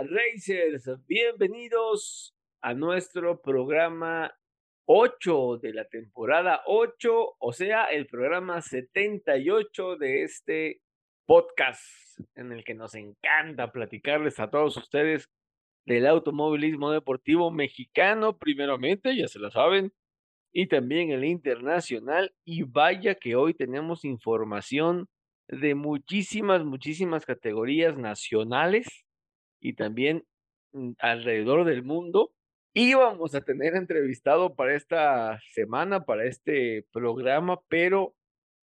Racers, bienvenidos a nuestro programa 8 de la temporada 8, o sea, el programa 78 de este podcast en el que nos encanta platicarles a todos ustedes del automovilismo deportivo mexicano, primeramente, ya se lo saben, y también el internacional. Y vaya que hoy tenemos información de muchísimas, muchísimas categorías nacionales y también mm, alrededor del mundo. Íbamos a tener entrevistado para esta semana, para este programa, pero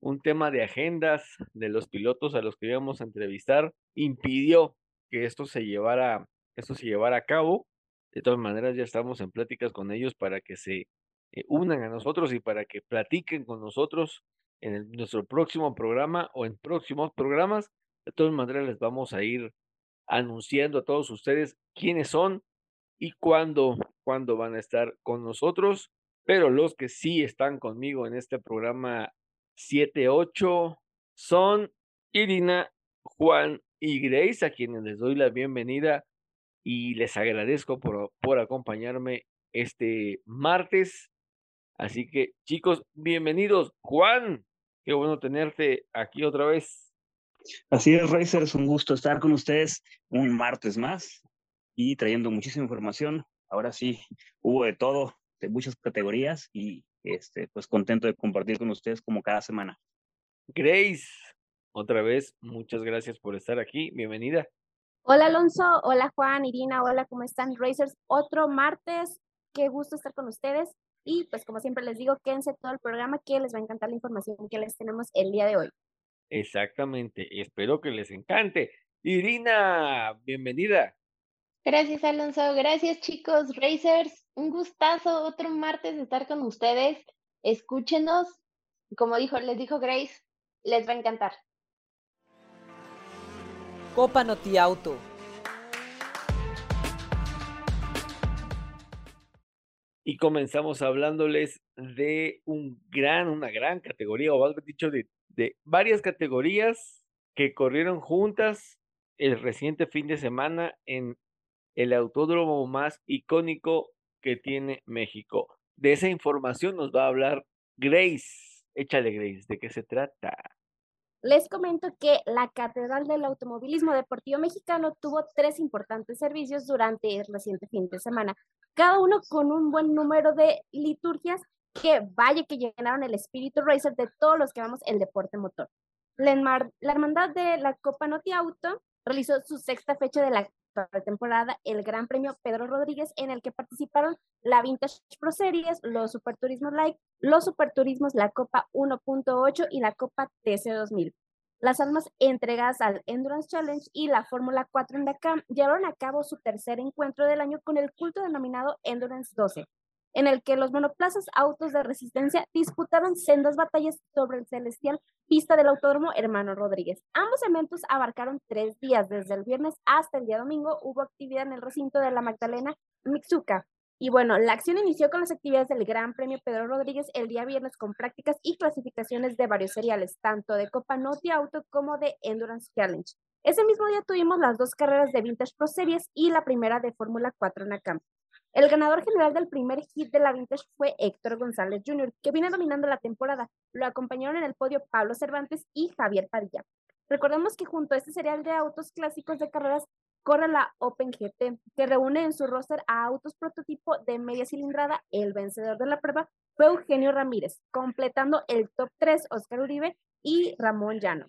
un tema de agendas de los pilotos a los que íbamos a entrevistar impidió que esto se llevara, esto se llevara a cabo. De todas maneras, ya estamos en pláticas con ellos para que se eh, unan a nosotros y para que platiquen con nosotros en nuestro próximo programa o en próximos programas. De todas maneras, les vamos a ir anunciando a todos ustedes quiénes son y cuándo, cuándo van a estar con nosotros. Pero los que sí están conmigo en este programa 7-8 son Irina, Juan y Grace, a quienes les doy la bienvenida y les agradezco por, por acompañarme este martes. Así que chicos, bienvenidos. Juan, qué bueno tenerte aquí otra vez. Así es, Racers, un gusto estar con ustedes un martes más y trayendo muchísima información. Ahora sí, hubo de todo, de muchas categorías y este, pues contento de compartir con ustedes como cada semana. Grace, otra vez, muchas gracias por estar aquí. Bienvenida. Hola Alonso, hola Juan, Irina, hola, ¿cómo están Racers? Otro martes, qué gusto estar con ustedes. Y pues como siempre les digo, quédense todo el programa que les va a encantar la información que les tenemos el día de hoy. Exactamente, espero que les encante. Irina, bienvenida. Gracias, Alonso. Gracias, chicos, Racers. Un gustazo otro martes estar con ustedes. Escúchenos. Como dijo, les dijo Grace, les va a encantar. Copa Noti Auto. Y comenzamos hablándoles de un gran, una gran categoría, o algo dicho, de de varias categorías que corrieron juntas el reciente fin de semana en el autódromo más icónico que tiene México. De esa información nos va a hablar Grace. Échale, Grace, ¿de qué se trata? Les comento que la Catedral del Automovilismo Deportivo Mexicano tuvo tres importantes servicios durante el reciente fin de semana, cada uno con un buen número de liturgias que vaya que llenaron el espíritu racer de todos los que vamos el deporte motor. La, hermandad de la Copa Noti Auto realizó su sexta fecha de la temporada, el Gran Premio Pedro Rodríguez, en el que participaron la Vintage Pro Series, los Superturismos Light, los Superturismos, la Copa 1.8 y la Copa TC 2000. Las almas entregadas al Endurance Challenge y la Fórmula 4 en Dakar llevaron a cabo su tercer encuentro del año con el culto denominado Endurance 12, en el que los monoplazas autos de resistencia disputaron sendas batallas sobre el celestial pista del autódromo Hermano Rodríguez. Ambos eventos abarcaron tres días, desde el viernes hasta el día domingo hubo actividad en el recinto de la Magdalena Mixuca. Y bueno, la acción inició con las actividades del Gran Premio Pedro Rodríguez el día viernes con prácticas y clasificaciones de varios seriales, tanto de Copa Noti Auto como de Endurance Challenge. Ese mismo día tuvimos las dos carreras de Vintage Pro Series y la primera de Fórmula 4 en Acamp. El ganador general del primer hit de la Vintage fue Héctor González Jr., que viene dominando la temporada. Lo acompañaron en el podio Pablo Cervantes y Javier Padilla. Recordemos que junto a este serial de autos clásicos de carreras corre la Open GT, que reúne en su roster a autos prototipo de media cilindrada. El vencedor de la prueba fue Eugenio Ramírez, completando el top 3 Oscar Uribe y Ramón Llano.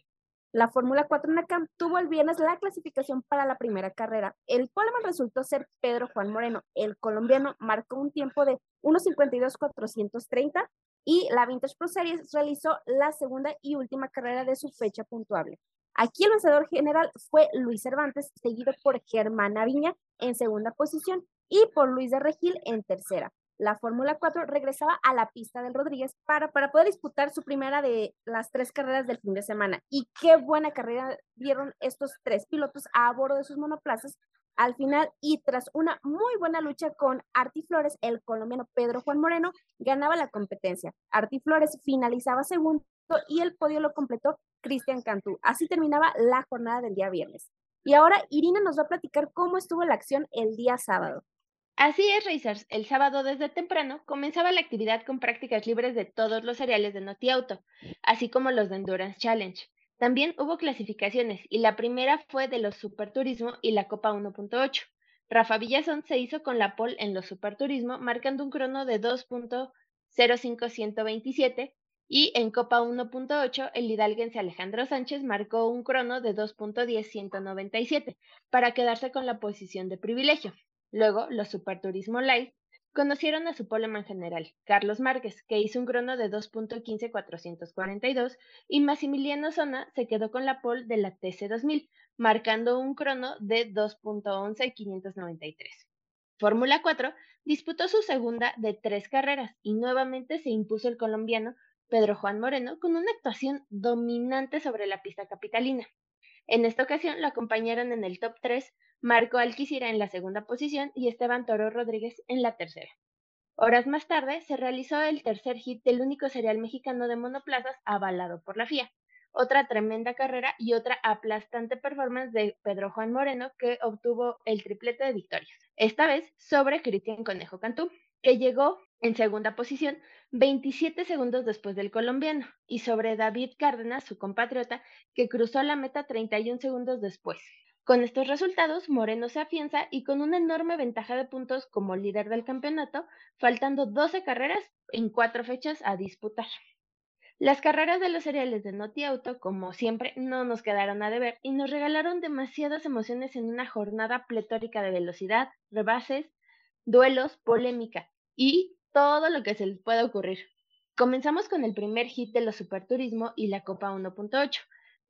La Fórmula 4 NACAM tuvo el viernes la clasificación para la primera carrera. El poleman resultó ser Pedro Juan Moreno. El colombiano marcó un tiempo de 1.52.430, y la Vintage Pro Series realizó la segunda y última carrera de su fecha puntuable. Aquí el vencedor general fue Luis Cervantes, seguido por Germán Viña en segunda posición y por Luis de Regil en tercera. La Fórmula 4 regresaba a la pista del Rodríguez para, para poder disputar su primera de las tres carreras del fin de semana. Y qué buena carrera dieron estos tres pilotos a bordo de sus monoplazas al final y tras una muy buena lucha con Arti Flores, el colombiano Pedro Juan Moreno ganaba la competencia. Arti Flores finalizaba segundo y el podio lo completó Cristian Cantú. Así terminaba la jornada del día viernes. Y ahora Irina nos va a platicar cómo estuvo la acción el día sábado. Así es, Racers. El sábado desde temprano comenzaba la actividad con prácticas libres de todos los seriales de Noti Auto, así como los de Endurance Challenge. También hubo clasificaciones y la primera fue de los Superturismo y la Copa 1.8. Rafa Villazón se hizo con la pole en los Superturismo marcando un crono de 2.05127 y en Copa 1.8, el hidalguense Alejandro Sánchez marcó un crono de 2.10197 para quedarse con la posición de privilegio. Luego, los Superturismo Live conocieron a su poleman general, Carlos Márquez, que hizo un crono de 2.15442 y Massimiliano Zona se quedó con la pole de la TC2000, marcando un crono de 2.11593. Fórmula 4 disputó su segunda de tres carreras y nuevamente se impuso el colombiano Pedro Juan Moreno con una actuación dominante sobre la pista capitalina. En esta ocasión lo acompañaron en el top 3 Marco Alquicira en la segunda posición y Esteban Toro Rodríguez en la tercera. Horas más tarde se realizó el tercer hit del único serial mexicano de monoplazas avalado por la FIA. Otra tremenda carrera y otra aplastante performance de Pedro Juan Moreno que obtuvo el triplete de victorias. Esta vez sobre Cristian Conejo Cantú, que llegó en segunda posición 27 segundos después del colombiano, y sobre David Cárdenas, su compatriota, que cruzó la meta 31 segundos después. Con estos resultados, Moreno se afianza y con una enorme ventaja de puntos como líder del campeonato, faltando 12 carreras en cuatro fechas a disputar. Las carreras de los cereales de Noti Auto, como siempre, no nos quedaron a deber y nos regalaron demasiadas emociones en una jornada pletórica de velocidad, rebases, duelos, polémica y todo lo que se les pueda ocurrir. Comenzamos con el primer hit de los Superturismo y la Copa 1.8.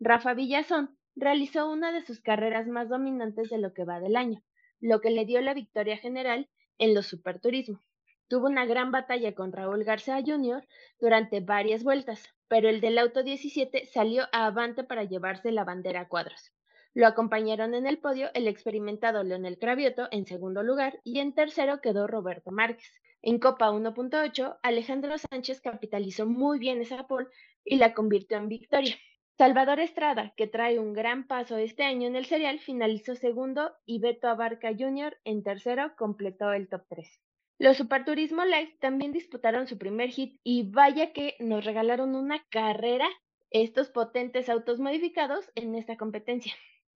Rafa Villazón realizó una de sus carreras más dominantes de lo que va del año, lo que le dio la victoria general en los Superturismo. Tuvo una gran batalla con Raúl García Jr. durante varias vueltas, pero el del auto 17 salió a avante para llevarse la bandera a cuadros. Lo acompañaron en el podio el experimentado Leonel Cravioto en segundo lugar y en tercero quedó Roberto Márquez. En Copa 1.8, Alejandro Sánchez capitalizó muy bien esa pole y la convirtió en victoria. Salvador Estrada, que trae un gran paso este año en el serial, finalizó segundo y Beto Abarca Jr. en tercero completó el top 3. Los Superturismo Live también disputaron su primer hit y vaya que nos regalaron una carrera estos potentes autos modificados en esta competencia.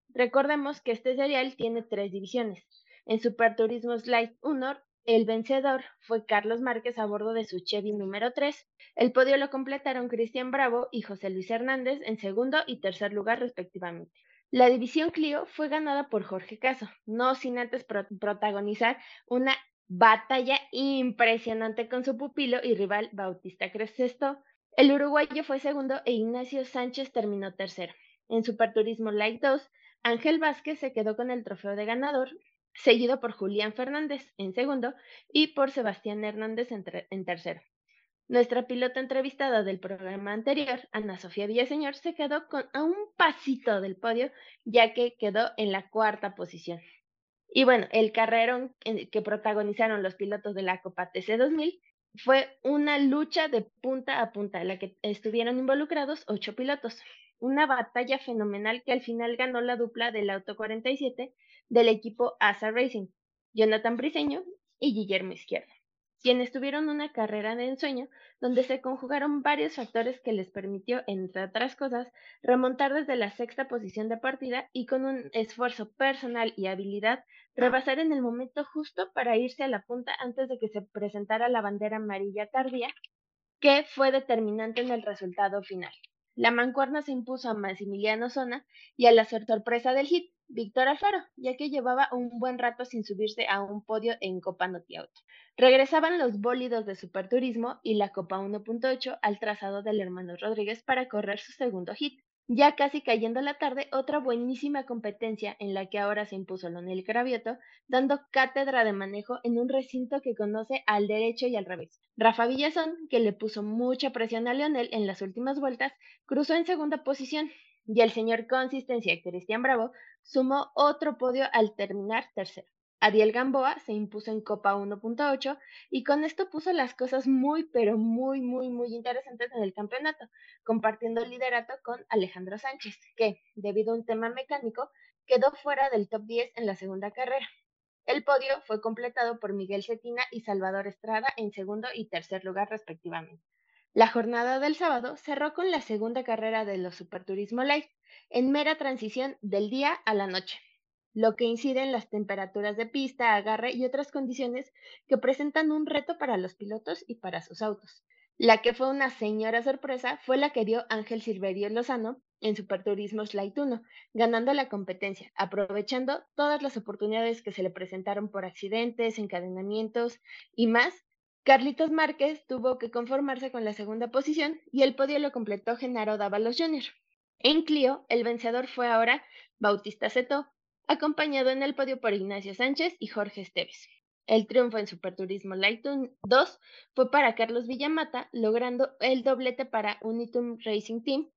Recordemos que este serial tiene tres divisiones. En Super Turismo Slide 1, el vencedor fue Carlos Márquez a bordo de su Chevy número 3. El podio lo completaron Cristian Bravo y José Luis Hernández en segundo y tercer lugar respectivamente. La división Clio fue ganada por Jorge Caso, no sin antes protagonizar una batalla impresionante con su pupilo y rival Bautista Crescesto. El uruguayo fue segundo e Ignacio Sánchez terminó tercero. En Superturismo Light 2, Ángel Vázquez se quedó con el trofeo de ganador, seguido por Julián Fernández en segundo y por Sebastián Hernández en, tercero. Nuestra pilota entrevistada del programa anterior, Ana Sofía Villaseñor, se quedó con, a un pasito del podio, ya que quedó en la cuarta posición. Y bueno, el carrerón que protagonizaron los pilotos de la Copa TC 2000 fue una lucha de punta a punta, en la que estuvieron involucrados ocho pilotos una batalla fenomenal que al final ganó la dupla del Auto 47 del equipo ASA Racing, Jonathan Briseño y Guillermo Izquierdo, quienes tuvieron una carrera de ensueño donde se conjugaron varios factores que les permitió, entre otras cosas, remontar desde la sexta posición de partida y con un esfuerzo personal y habilidad rebasar en el momento justo para irse a la punta antes de que se presentara la bandera amarilla tardía, que fue determinante en el resultado final. La mancuerna se impuso a Maximiliano Zona y a la sorpresa del hit, Víctor Alfaro, ya que llevaba un buen rato sin subirse a un podio en Copa Notiauto. Regresaban los bólidos de Superturismo y la Copa 1.8 al trazado del hermano Rodríguez para correr su segundo hit. Ya casi cayendo la tarde, otra buenísima competencia en la que ahora se impuso Lonel Cravioto, dando cátedra de manejo en un recinto que conoce al derecho y al revés. Rafa Villazón, que le puso mucha presión a Leonel en las últimas vueltas, cruzó en segunda posición, y el señor Consistencia Cristian Bravo sumó otro podio al terminar tercero. Adiel Gamboa se impuso en Copa 1.8 y con esto puso las cosas muy, pero muy, muy, muy interesantes en el campeonato, compartiendo el liderato con Alejandro Sánchez, que, debido a un tema mecánico, quedó fuera del top 10 en la segunda carrera. El podio fue completado por Miguel Cetina y Salvador Estrada en segundo y tercer lugar respectivamente. La jornada del sábado cerró con la segunda carrera de los Superturismo Light, en mera transición del día a la noche lo que incide en las temperaturas de pista, agarre y otras condiciones que presentan un reto para los pilotos y para sus autos. La que fue una señora sorpresa fue la que dio Ángel Silverio Lozano en Superturismo Light 1, ganando la competencia, aprovechando todas las oportunidades que se le presentaron por accidentes, encadenamientos y más. Carlitos Márquez tuvo que conformarse con la segunda posición y el podio lo completó Genaro Dávalos Jr. En Clio, el vencedor fue ahora Bautista Ceto, acompañado en el podio por Ignacio Sánchez y Jorge Esteves. El triunfo en Superturismo Light 2 fue para Carlos Villamata, logrando el doblete para Unitum Racing Team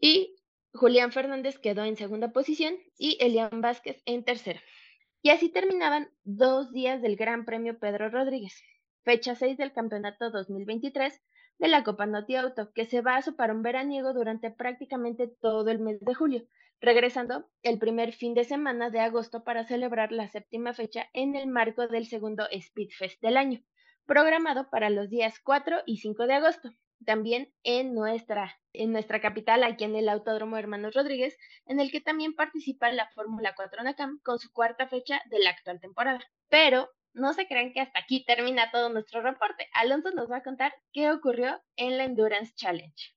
y Julián Fernández quedó en segunda posición y Elian Vázquez en tercera. Y así terminaban dos días del Gran Premio Pedro Rodríguez, fecha 6 del Campeonato 2023 de la Copa Noti Auto, que se basa para un veraniego durante prácticamente todo el mes de julio, regresando el primer fin de semana de agosto para celebrar la séptima fecha en el marco del segundo Speedfest del año, programado para los días 4 y 5 de agosto, también en nuestra, en nuestra capital, aquí en el Autódromo Hermanos Rodríguez, en el que también participa la Fórmula 4 NACAM con su cuarta fecha de la actual temporada. Pero no se crean que hasta aquí termina todo nuestro reporte. Alonso nos va a contar qué ocurrió en la Endurance Challenge.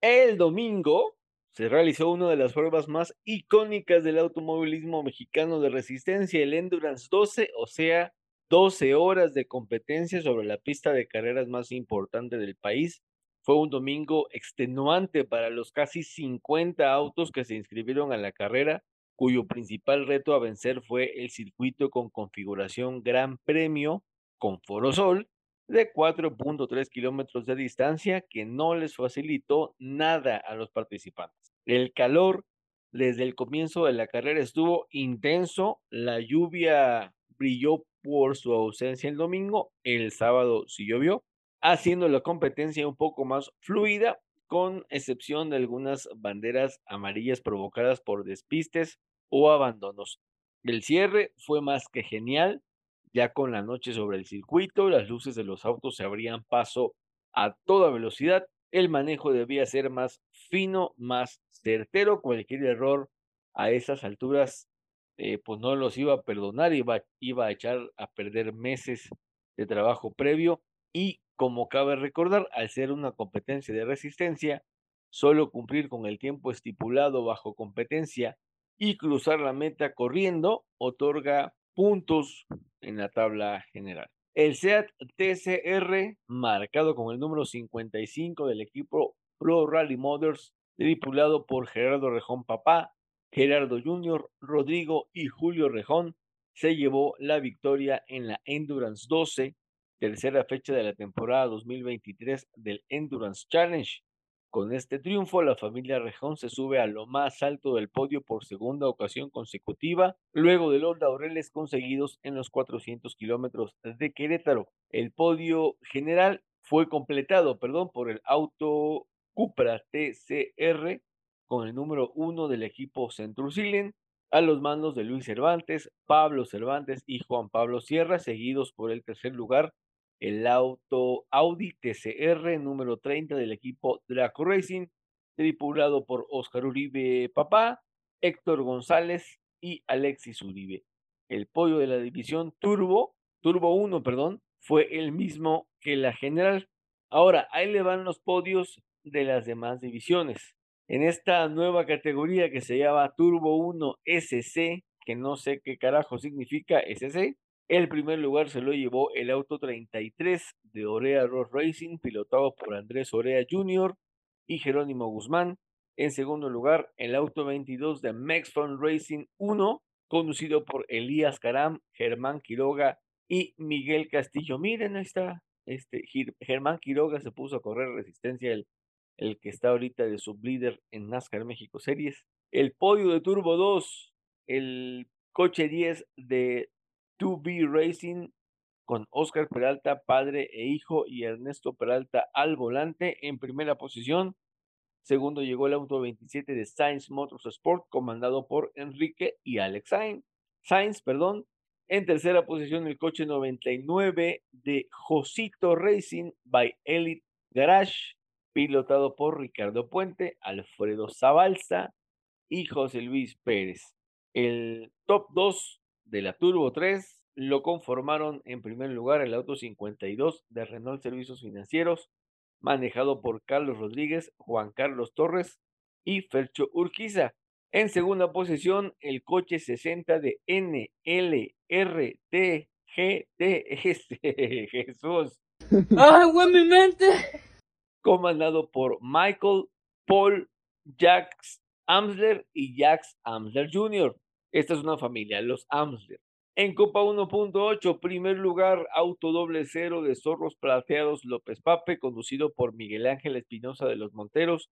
El domingo se realizó una de las pruebas más icónicas del automovilismo mexicano de resistencia, el Endurance 12, o sea, 12 horas de competencia sobre la pista de carreras más importante del país. Fue un domingo extenuante para los casi 50 autos que se inscribieron a la carrera, cuyo principal reto a vencer fue el circuito con configuración Gran Premio con Forosol de 4.3 kilómetros de distancia que no les facilitó nada a los participantes. El calor desde el comienzo de la carrera estuvo intenso, la lluvia brilló por su ausencia el domingo, el sábado sí llovió, haciendo la competencia un poco más fluida, con excepción de algunas banderas amarillas provocadas por despistes o abandonos. El cierre fue más que genial, ya con la noche sobre el circuito, las luces de los autos se abrían paso a toda velocidad, el manejo debía ser más fino, más certero, cualquier error a esas alturas eh, pues no los iba a perdonar, iba, iba a echar a perder meses de trabajo previo y como cabe recordar, al ser una competencia de resistencia, solo cumplir con el tiempo estipulado bajo competencia y cruzar la meta corriendo otorga puntos en la tabla general. El SEAT TCR, marcado con el número 55 del equipo Pro Rally Motors, tripulado por Gerardo Rejón Papá, Gerardo Junior, Rodrigo y Julio Rejón, se llevó la victoria en la Endurance 12, tercera fecha de la temporada 2023 del Endurance Challenge, con este triunfo, la familia Rejón se sube a lo más alto del podio por segunda ocasión consecutiva, luego de los laureles conseguidos en los 400 kilómetros de Querétaro. El podio general fue completado, perdón, por el auto Cupra TCR con el número uno del equipo Centrusilen, a los mandos de Luis Cervantes, Pablo Cervantes y Juan Pablo Sierra, seguidos por el tercer lugar el auto Audi TCR número 30 del equipo Draco Racing, tripulado por Oscar Uribe Papá, Héctor González y Alexis Uribe. El pollo de la división Turbo, Turbo 1, perdón, fue el mismo que la general. Ahora, ahí le van los podios de las demás divisiones. En esta nueva categoría que se llama Turbo 1 SC, que no sé qué carajo significa SC, el primer lugar se lo llevó el auto 33 de Orea Road Racing, pilotado por Andrés Orea Jr. y Jerónimo Guzmán. En segundo lugar, el auto 22 de Maxfun Racing 1, conducido por Elías Caram, Germán Quiroga y Miguel Castillo. Miren, ahí está. Este, Germán Quiroga se puso a correr resistencia, el, el que está ahorita de sublíder en NASCAR México Series. El podio de Turbo 2, el coche 10 de 2B Racing con Oscar Peralta, padre e hijo, y Ernesto Peralta al volante en primera posición. Segundo llegó el auto 27 de Sainz Motorsport, comandado por Enrique y Alex Sainz. Sainz, perdón. En tercera posición el coche 99 de Josito Racing by Elite Garage, pilotado por Ricardo Puente, Alfredo Zabalza y José Luis Pérez. El top 2 de la Turbo 3 lo conformaron en primer lugar el auto 52 de Renault Servicios Financieros, manejado por Carlos Rodríguez, Juan Carlos Torres y Fercho Urquiza. En segunda posición, el coche 60 de NLRT Jesús. ¡Ay, güey, mi mente! Comandado por Michael, Paul, Jax Amsler y Jax Amsler Jr. Esta es una familia, los Amsler. En Copa 1.8, primer lugar, auto doble cero de Zorros Plateados López Pape, conducido por Miguel Ángel Espinosa de los Monteros,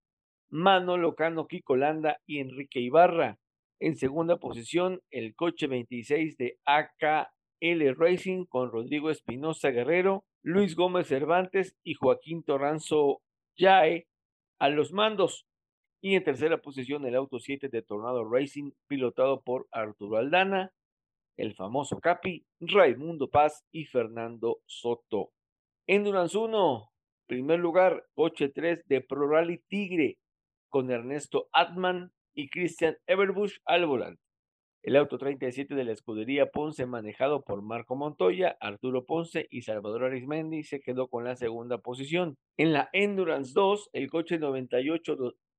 Manolo Cano Landa y Enrique Ibarra. En segunda posición, el coche 26 de AKL Racing con Rodrigo Espinosa Guerrero, Luis Gómez Cervantes y Joaquín Torranzo Yae a los mandos. Y en tercera posición el auto 7 de Tornado Racing, pilotado por Arturo Aldana, el famoso Capi, Raimundo Paz y Fernando Soto. Endurance 1, primer lugar, coche 3 de Pro Rally Tigre, con Ernesto Atman y Christian Everbush al. El auto 37 de la escudería Ponce, manejado por Marco Montoya, Arturo Ponce y Salvador Arismendi, se quedó con la segunda posición. En la Endurance 2, el coche 98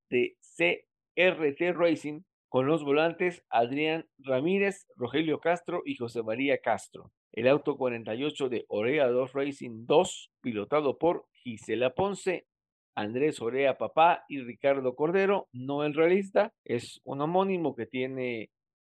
de CRT Racing con los volantes Adrián Ramírez, Rogelio Castro y José María Castro. El auto 48 de Orea 2 Racing 2, pilotado por Gisela Ponce, Andrés Orea Papá y Ricardo Cordero, no el realista, es un homónimo que tiene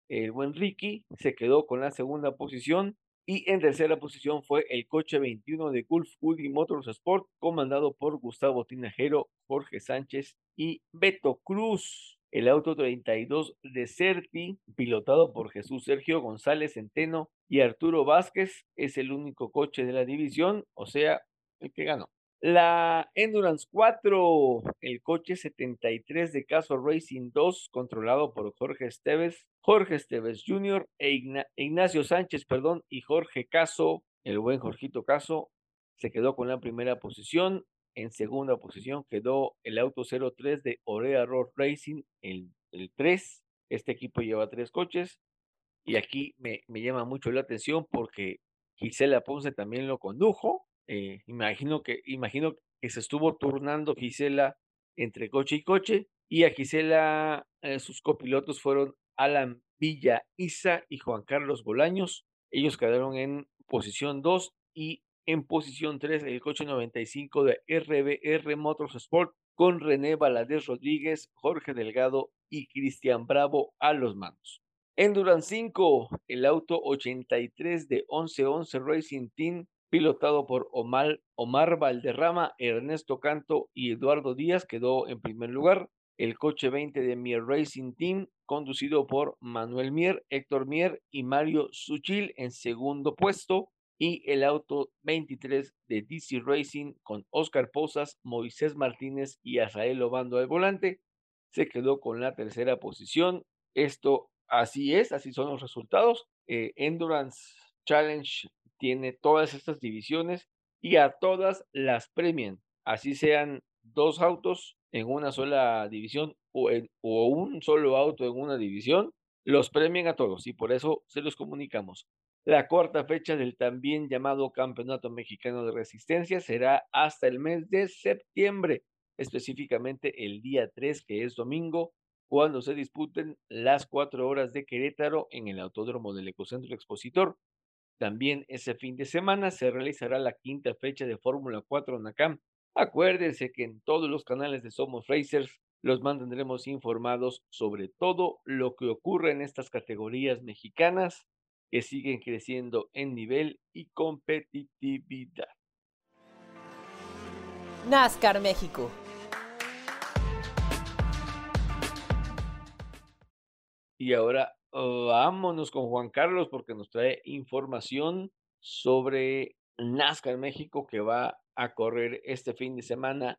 el buen Ricky, se quedó con la segunda posición y en tercera posición fue el coche 21 de Gulf Woody Motors Sport, comandado por Gustavo Tinajero, Jorge Sánchez y Beto Cruz. El auto 32 de Certi, pilotado por Jesús Sergio González Centeno y Arturo Vázquez, es el único coche de la división, o sea, el que ganó. La Endurance 4, el coche 73 de Caso Racing 2, controlado por Jorge Esteves, Jorge Esteves Jr. e Ignacio Sánchez, perdón, y Jorge Caso, el buen Jorgito Caso, se quedó con la primera posición. En segunda posición quedó el auto 03 de Orea Road Racing, el, el 3. Este equipo lleva tres coches. Y aquí me, me llama mucho la atención porque Gisela Ponce también lo condujo eh, imagino, que, imagino que se estuvo turnando Gisela entre coche y coche y a Gisela eh, sus copilotos fueron Alan Villa Isa y Juan Carlos Bolaños. Ellos quedaron en posición 2 y en posición 3 el coche 95 de RBR Motorsport con René Valadez Rodríguez, Jorge Delgado y Cristian Bravo a los manos. Endurance 5, el auto 83 de 1111 Racing Team pilotado por Omar, Omar Valderrama, Ernesto Canto y Eduardo Díaz, quedó en primer lugar. El coche 20 de Mier Racing Team, conducido por Manuel Mier, Héctor Mier y Mario Suchil en segundo puesto. Y el auto 23 de DC Racing con Oscar Posas, Moisés Martínez y Azael Obando al volante, se quedó con la tercera posición. Esto así es, así son los resultados. Eh, Endurance Challenge tiene todas estas divisiones y a todas las premian, así sean dos autos en una sola división o, un solo auto en una división, los premian a todos y por eso se los comunicamos. La cuarta fecha del también llamado Campeonato Mexicano de Resistencia será hasta el mes de septiembre. específicamente el día 3, que es domingo, cuando se disputen las cuatro horas de Querétaro en el Autódromo del Ecocentro Expositor. También ese fin de semana se realizará la quinta fecha de Fórmula 4 NACAM. Acuérdense que en todos los canales de Somos Racers los mantendremos informados sobre todo lo que ocurre en estas categorías mexicanas que siguen creciendo en nivel y competitividad. NASCAR México. Y ahora vámonos con Juan Carlos porque nos trae información sobre NASCAR México que va a correr este fin de semana.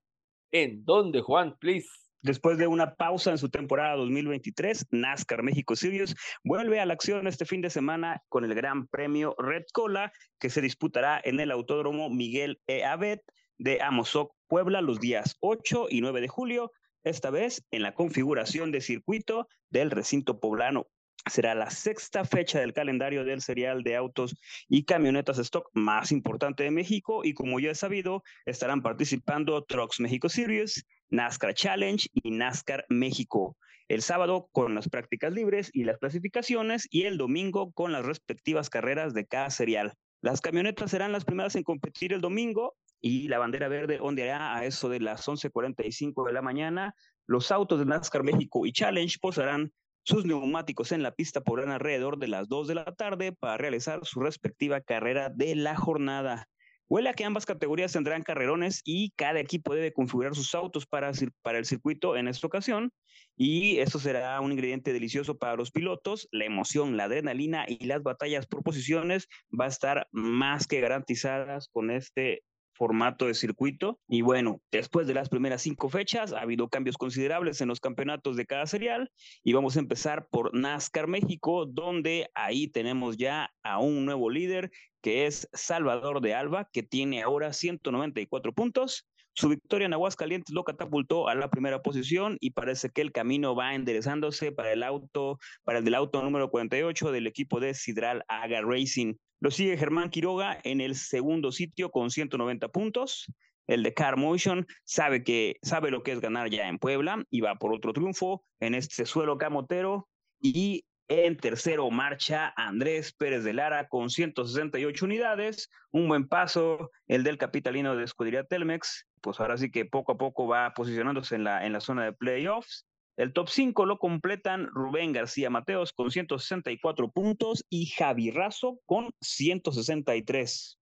¿En dónde, Juan? Please. Después de una pausa en su temporada 2023, NASCAR México Series vuelve a la acción este fin de semana con el Gran Premio Red Cola que se disputará en el Autódromo Miguel E. Abed de Amozoc, Puebla, los días 8 y 9 de julio, esta vez en la configuración de circuito del recinto poblano. Será la sexta fecha del calendario del serial de autos y camionetas stock más importante de México y como ya he sabido, estarán participando Trucks México Series, NASCAR Challenge y NASCAR México. El sábado con las prácticas libres y las clasificaciones y el domingo con las respectivas carreras de cada serial. Las camionetas serán las primeras en competir el domingo y la bandera verde ondeará a eso de las 11.45 de la mañana. Los autos de NASCAR México y Challenge posarán sus neumáticos en la pista podrán alrededor de las 2 de la tarde para realizar su respectiva carrera de la jornada. Huele a que ambas categorías tendrán carrerones y cada equipo debe configurar sus autos para, el circuito en esta ocasión. Y eso será un ingrediente delicioso para los pilotos. La emoción, la adrenalina y las batallas por posiciones va a estar más que garantizadas con este formato de circuito. Y bueno, después de las primeras cinco fechas, ha habido cambios considerables en los campeonatos de cada serial. Y vamos a empezar por NASCAR México, donde ahí tenemos ya a un nuevo líder, que es Salvador de Alba, que tiene ahora 194 puntos. Su victoria en Aguascalientes lo catapultó a la primera posición y parece que el camino va enderezándose para el auto, para el del auto número 48 del equipo de Sidral Aga Racing. Lo sigue Germán Quiroga en el segundo sitio con 190 puntos. El de Car Motion sabe que sabe lo que es ganar ya en Puebla y va por otro triunfo en este suelo camotero y en tercero marcha Andrés Pérez de Lara con 168 unidades, un buen paso el del capitalino de Escudería Telmex, pues ahora sí que poco a poco va posicionándose en la, en la zona de playoffs. El top 5 lo completan Rubén García Mateos con 164 puntos y Javi Razo con 163.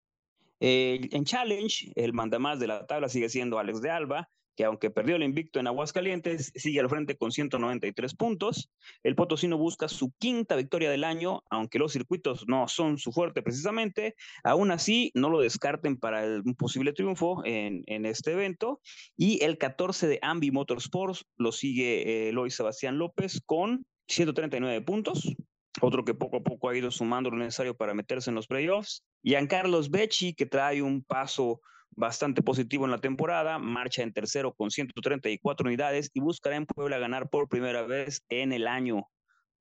en Challenge, el mandamás de la tabla sigue siendo Alex de Alba que aunque perdió el invicto en Aguascalientes, sigue al frente con 193 puntos. El Potosino busca su quinta victoria del año, aunque los circuitos no son su fuerte precisamente. Aún así, no lo descarten para el, un posible triunfo en, en, este evento. Y el 14 de Ambi Motorsports lo sigue eh, Sebastián López con 139 puntos otro que poco a poco ha ido sumando lo necesario para meterse en los playoffs. Giancarlos Becci, que trae un paso bastante positivo en la temporada, marcha en tercero con 134 unidades y buscará en Puebla ganar por primera vez en el año.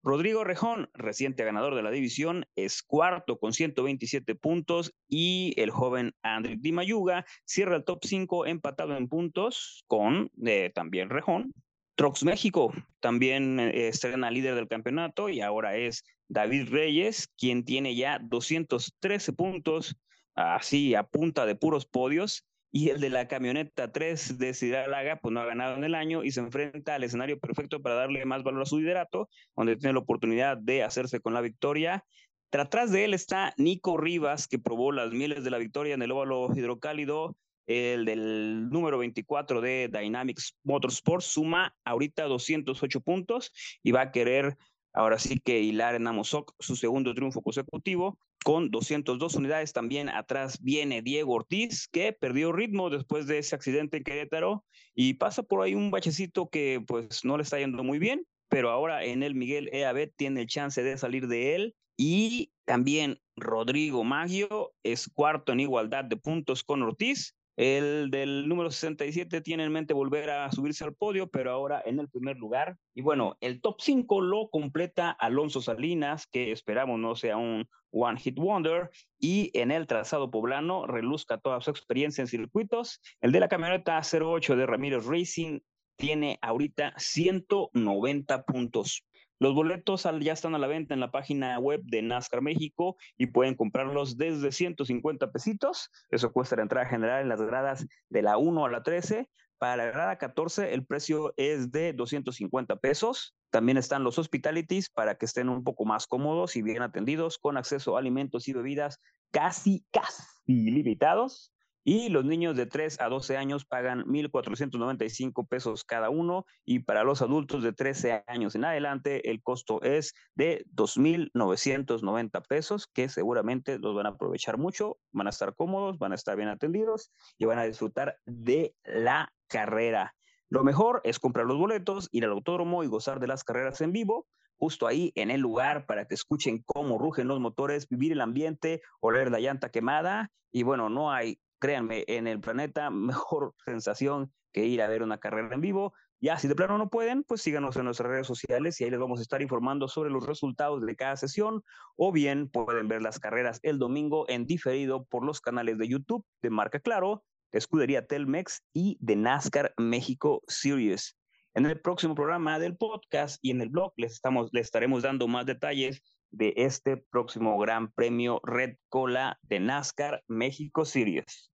Rodrigo Rejón, reciente ganador de la división, es cuarto con 127 puntos y el joven Andriy Dimayuga cierra el top 5 empatado en puntos con eh, también Rejón. Trox México también eh, estrena líder del campeonato y ahora es David Reyes, quien tiene ya 213 puntos así a punta de puros podios. Y el de la camioneta 3 de Ciudad Laga, pues no ha ganado en el año y se enfrenta al escenario perfecto para darle más valor a su liderato, donde tiene la oportunidad de hacerse con la victoria. Tras de él está Nico Rivas, que probó las mieles de la victoria en el óvalo hidrocálido. El del número 24 de Dynamics Motorsports suma ahorita 208 puntos y va a querer ahora sí que hilar en Amozoc su segundo triunfo consecutivo con 202 unidades. También atrás viene Diego Ortiz, que perdió ritmo después de ese accidente en Querétaro y pasa por ahí un bachecito que pues no le está yendo muy bien, pero ahora en el Miguel Eabet tiene el chance de salir de él. Y también Rodrigo Maggio es cuarto en igualdad de puntos con Ortiz. El del número 67 tiene en mente volver a subirse al podio, pero ahora en el primer lugar. Y bueno, el top 5 lo completa Alonso Salinas, que esperamos no sea un One Hit Wonder. Y en el trazado poblano reluzca toda su experiencia en circuitos. El de la camioneta 08 de Ramírez Racing tiene ahorita 190 puntos. Los boletos ya están a la venta en la página web de NASCAR México y pueden comprarlos desde 150 pesitos. Eso cuesta la entrada general en las gradas de la 1 a la 13. Para la grada 14 el precio es de 250 pesos. También están los hospitalities para que estén un poco más cómodos y bien atendidos con acceso a alimentos y bebidas casi, casi limitados. Y los niños de 3 a 12 años pagan 1.495 pesos cada uno y para los adultos de 13 años en adelante el costo es de 2.990 pesos que seguramente los van a aprovechar mucho, van a estar cómodos, van a estar bien atendidos y van a disfrutar de la carrera. Lo mejor es comprar los boletos, ir al autódromo y gozar de las carreras en vivo justo ahí en el lugar para que escuchen cómo rugen los motores, vivir el ambiente, oler la llanta quemada. Y bueno, no hay créanme, en el planeta, mejor sensación que ir a ver una carrera en vivo. Ya, si de plano no pueden, pues síganos en nuestras redes sociales y ahí les vamos a estar informando sobre los resultados de cada sesión o bien pueden ver las carreras el domingo en diferido por los canales de YouTube de Marca Claro, Escudería Telmex y de NASCAR México Series. En el próximo programa del podcast y en el blog les, estamos, les estaremos dando más detalles de este próximo Gran Premio Red Cola de NASCAR México Series.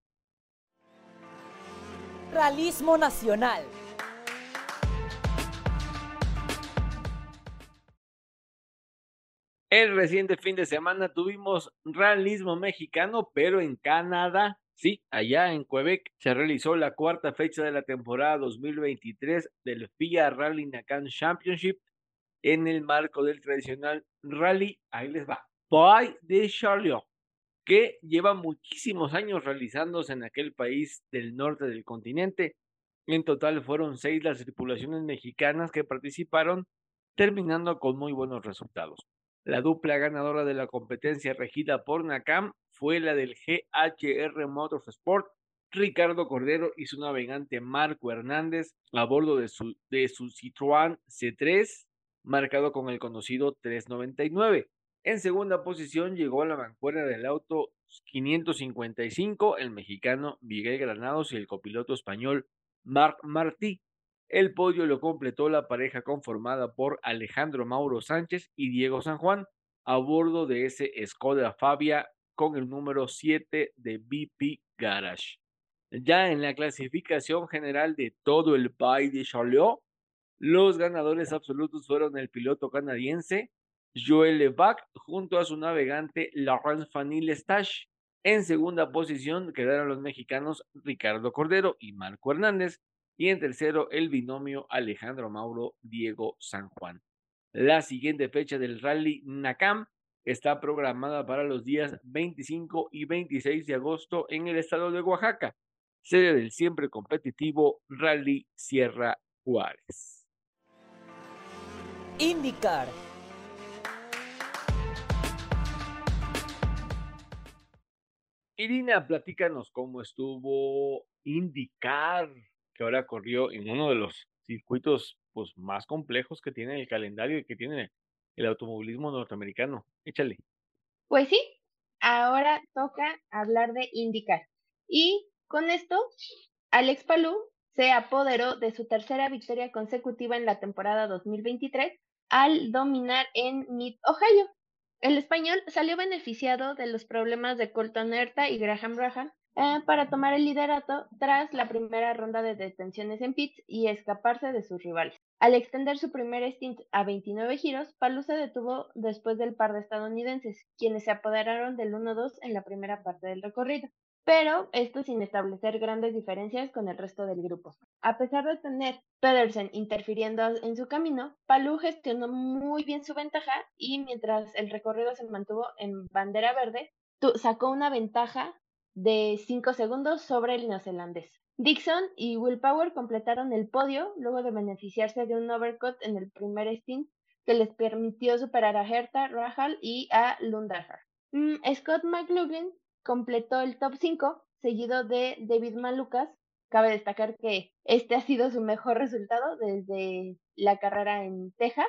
Realismo Nacional. El reciente fin de semana tuvimos realismo mexicano, pero en Canadá. Sí, allá en Quebec se realizó la cuarta fecha de la temporada 2023 del FIA Rally Nakan Championship en el marco del tradicional rally. Ahí les va. Boy de Charlotte que lleva muchísimos años realizándose en aquel país del norte del continente. En total fueron seis las tripulaciones mexicanas que participaron, terminando con muy buenos resultados. La dupla ganadora de la competencia regida por NACAM fue la del GHR Motorsport, Ricardo Cordero y su navegante Marco Hernández a bordo de su, de su Citroën C3, marcado con el conocido 399. En segunda posición llegó a la mancuerna del auto 555 el mexicano Miguel Granados y el copiloto español Marc Martí. El podio lo completó la pareja conformada por Alejandro Mauro Sánchez y Diego San Juan a bordo de ese Skoda Fabia con el número 7 de BP Garage. Ya en la clasificación general de todo el Bay de Charlotte, los ganadores absolutos fueron el piloto canadiense Joel Levac junto a su navegante Laurence Fanil Stash. En segunda posición quedaron los mexicanos Ricardo Cordero y Marco Hernández. Y en tercero el binomio Alejandro Mauro Diego San Juan. La siguiente fecha del rally NACAM está programada para los días 25 y 26 de agosto en el estado de Oaxaca, sede del siempre competitivo Rally Sierra Juárez. Indicar Irina, platícanos cómo estuvo indicar que ahora corrió en uno de los circuitos pues, más complejos que tiene el calendario y que tiene el automovilismo norteamericano. Échale. Pues sí, ahora toca hablar de indicar. Y con esto, Alex Palou se apoderó de su tercera victoria consecutiva en la temporada 2023 al dominar en Mid Ohio. El español salió beneficiado de los problemas de Colton Herta y Graham Raham eh, para tomar el liderato tras la primera ronda de detenciones en pits y escaparse de sus rivales. Al extender su primer stint a 29 giros, Palou se detuvo después del par de estadounidenses, quienes se apoderaron del 1-2 en la primera parte del recorrido pero esto sin establecer grandes diferencias con el resto del grupo. A pesar de tener Pedersen interfiriendo en su camino, Palou gestionó muy bien su ventaja y mientras el recorrido se mantuvo en bandera verde, sacó una ventaja de 5 segundos sobre el neozelandés. Dixon y Will Power completaron el podio luego de beneficiarse de un overcut en el primer stint que les permitió superar a Herta, Rahal y a Lundaher. Mm, Scott McLaughlin completó el top 5 seguido de David Malucas. Cabe destacar que este ha sido su mejor resultado desde la carrera en Texas.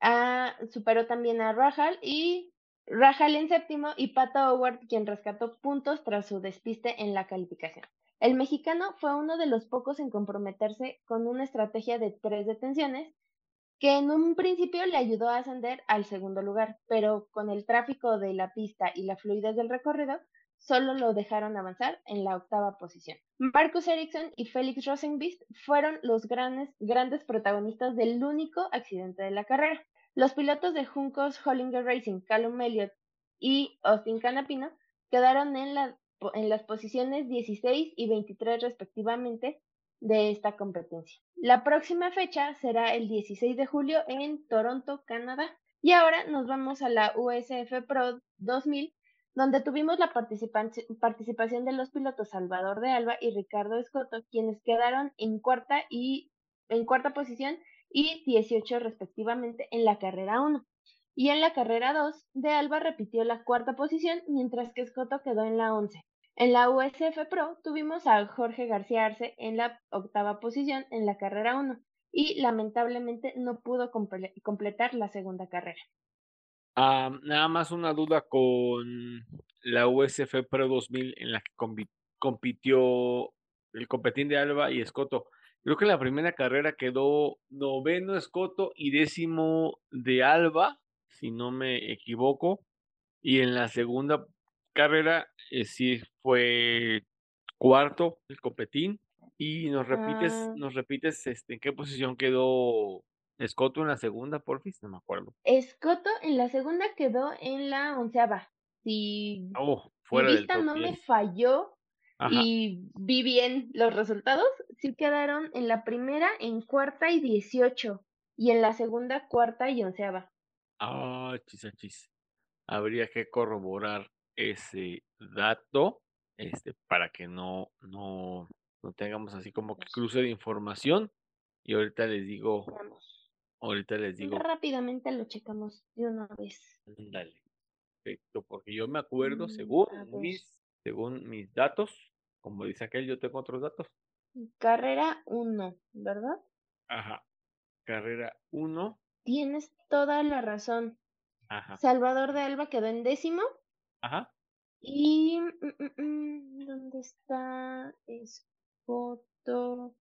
Ah, superó también a Rahal y Rahal en séptimo y Pato Howard quien rescató puntos tras su despiste en la calificación. El mexicano fue uno de los pocos en comprometerse con una estrategia de tres detenciones que en un principio le ayudó a ascender al segundo lugar, pero con el tráfico de la pista y la fluidez del recorrido, solo lo dejaron avanzar en la octava posición. Marcus Ericsson y Felix Rosenbeest fueron los grandes, grandes protagonistas del único accidente de la carrera. Los pilotos de Juncos Hollinger Racing, Callum Elliott y Austin Canapino quedaron en, la, en las posiciones 16 y 23 respectivamente de esta competencia. La próxima fecha será el 16 de julio en Toronto, Canadá. Y ahora nos vamos a la USF Pro 2000, donde tuvimos la participación de los pilotos Salvador de Alba y Ricardo Escoto, quienes quedaron en cuarta y en cuarta posición y 18 respectivamente en la carrera 1. Y en la carrera 2 de Alba repitió la cuarta posición, mientras que Escoto quedó en la 11. En la USF Pro tuvimos a Jorge García Arce en la octava posición en la carrera 1 y lamentablemente no pudo completar la segunda carrera. Ah, nada más una duda con la USF Pro 2000 en la que compitió el competín de Alba y Escoto. Creo que la primera carrera quedó noveno Escoto y décimo de Alba, si no me equivoco. Y en la segunda carrera eh, sí fue cuarto el copetín. Y nos repites, Ah. nos repites este, en qué posición quedó Escoto en la segunda, porfis, no me acuerdo. Escoto en la segunda quedó en la onceava. Si Oh, mi fuera del vista no me 10. falló Ajá. y vi bien los resultados, sí quedaron en la primera en cuarta y dieciocho y en la segunda cuarta y onceava. Ah, chis, ah, chis. Habría que corroborar ese dato, este, para que no, no, no tengamos así como que cruce de información. Y ahorita les digo, Veamos. Ahorita les digo, Rápidamente lo checamos de una vez. dale. Perfecto, porque yo me acuerdo, Mm, según mis, según mis datos, como dice aquel, yo tengo otros datos. Carrera 1, ¿verdad? Ajá. Carrera 1. Tienes toda la razón. Ajá. Salvador de Alba quedó en décimo Ajá. y mm, mm, ¿dónde está? Es foto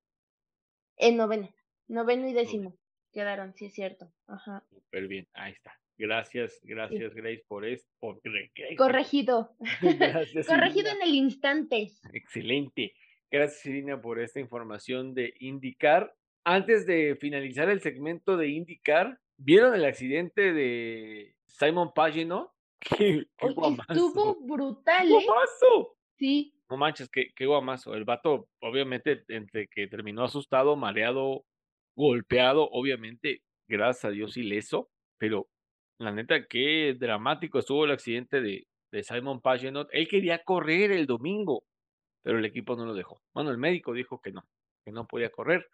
en noveno, noveno y décimo quedaron, sí es cierto. Ajá. Súper bien. Ahí está. Gracias, gracias, Grace, por esto. Por Grace, Corregido. Gracias, Corregido Irina. en el instante. Excelente. Gracias, Irina, por esta información de indicar. Antes de finalizar el segmento de indicar, ¿vieron el accidente de Simon Pagino? ¡Qué, qué Oye, guamazo! estuvo brutal, ¡Qué ¿eh? guamazo! Sí. No manches, qué, qué guamazo. El vato, obviamente, entre que terminó asustado, mareado, golpeado, obviamente, gracias a Dios ileso, pero la neta, qué dramático estuvo el accidente de, de Simon Pagenaud. Él quería correr el domingo, pero el equipo no lo dejó. Bueno, el médico dijo que no, que no podía correr.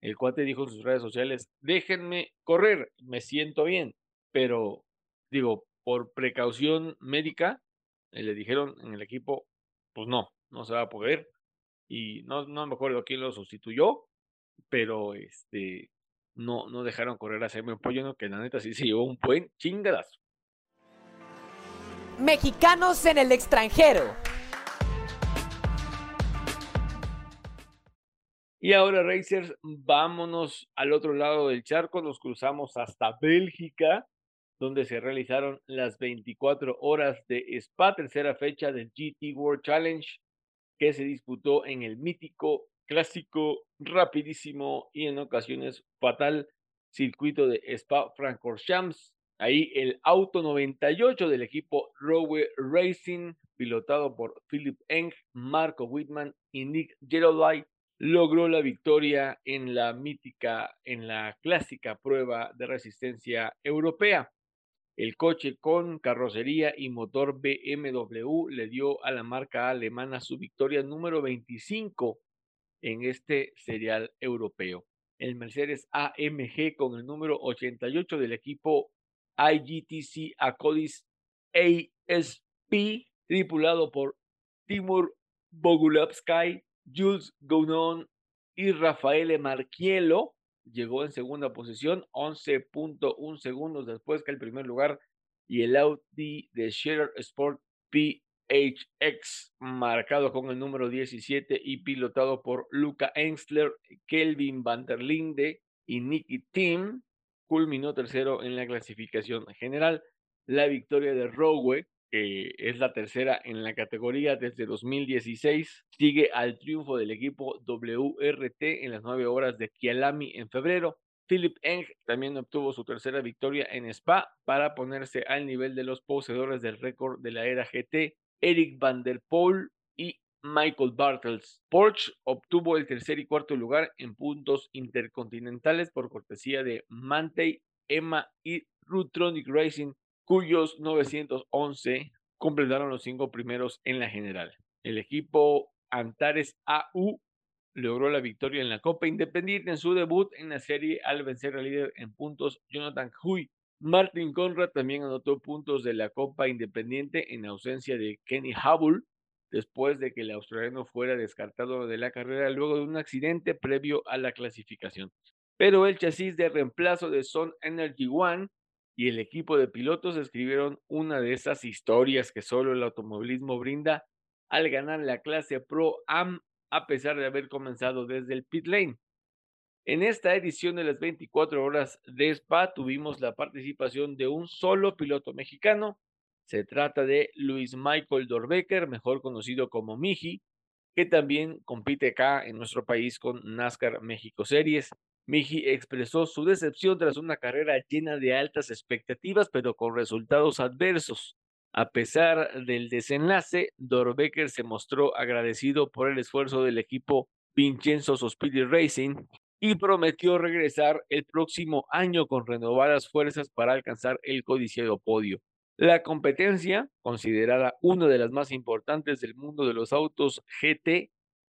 El cuate dijo en sus redes sociales, déjenme correr, me siento bien, pero digo, por precaución médica, eh, le dijeron en el equipo, pues no, no se va a poder. Y no, no me acuerdo quién lo sustituyó, pero este no, no dejaron correr a Simon Pollo, que la neta sí se llevó un buen chingadazo. Mexicanos en el extranjero. Y ahora, Racers, vámonos al otro lado del charco, nos cruzamos hasta Bélgica, donde se realizaron las 24 horas de Spa, tercera fecha del GT World Challenge, que se disputó en el mítico, clásico, rapidísimo y en ocasiones fatal circuito de Spa Francorchamps. Ahí el auto 98 del equipo Rowe Racing, pilotado por Philip Eng, Marco Whitman y Nick Gerolai, logró la victoria en la mítica, en la clásica prueba de resistencia europea. El coche con carrocería y motor BMW le dio a la marca alemana su victoria número 25 en este serial europeo. El Mercedes AMG con el número 88 del equipo IGTC Acodis ASP, tripulado por Timur Bogulavsky, Jules Gounon y Rafael Marchielo llegó en segunda posición, 11.1 segundos después que el primer lugar y el Audi de Scherer Sport PHX, marcado con el número 17 y pilotado por Luca Engstler, Kelvin van der Linde y Nicky Tim, culminó tercero en la clasificación general. La victoria de Rowe, que es la tercera en la categoría desde 2016, sigue al triunfo del equipo WRT en las nueve horas de Kialami en febrero. Philip Eng también obtuvo su tercera victoria en Spa para ponerse al nivel de los poseedores del récord de la era GT, Eric Van der Poel y Michael Bartels. Porsche obtuvo el tercer y cuarto lugar en puntos intercontinentales por cortesía de Mantei, Emma y Rutronic Racing, cuyos 911 completaron los cinco primeros en la general. El equipo Antares AU logró la victoria en la Copa Independiente en su debut en la serie al vencer al líder en puntos Jonathan Huy. Martin Conrad también anotó puntos de la Copa Independiente en ausencia de Kenny Hubble después de que el australiano fuera descartado de la carrera luego de un accidente previo a la clasificación. Pero el chasis de reemplazo de Sun Energy One y el equipo de pilotos escribieron una de esas historias que solo el automovilismo brinda al ganar la clase Pro Am a pesar de haber comenzado desde el pit lane. En esta edición de las 24 horas de Spa tuvimos la participación de un solo piloto mexicano, se trata de Luis Michael Dorbecker, mejor conocido como Miji, que también compite acá en nuestro país con NASCAR México Series. Miji expresó su decepción tras una carrera llena de altas expectativas, pero con resultados adversos. A pesar del desenlace, Dorbecker se mostró agradecido por el esfuerzo del equipo Vincenzo Sospiri Racing y prometió regresar el próximo año con renovadas fuerzas para alcanzar el codiciado podio. La competencia, considerada una de las más importantes del mundo de los autos GT,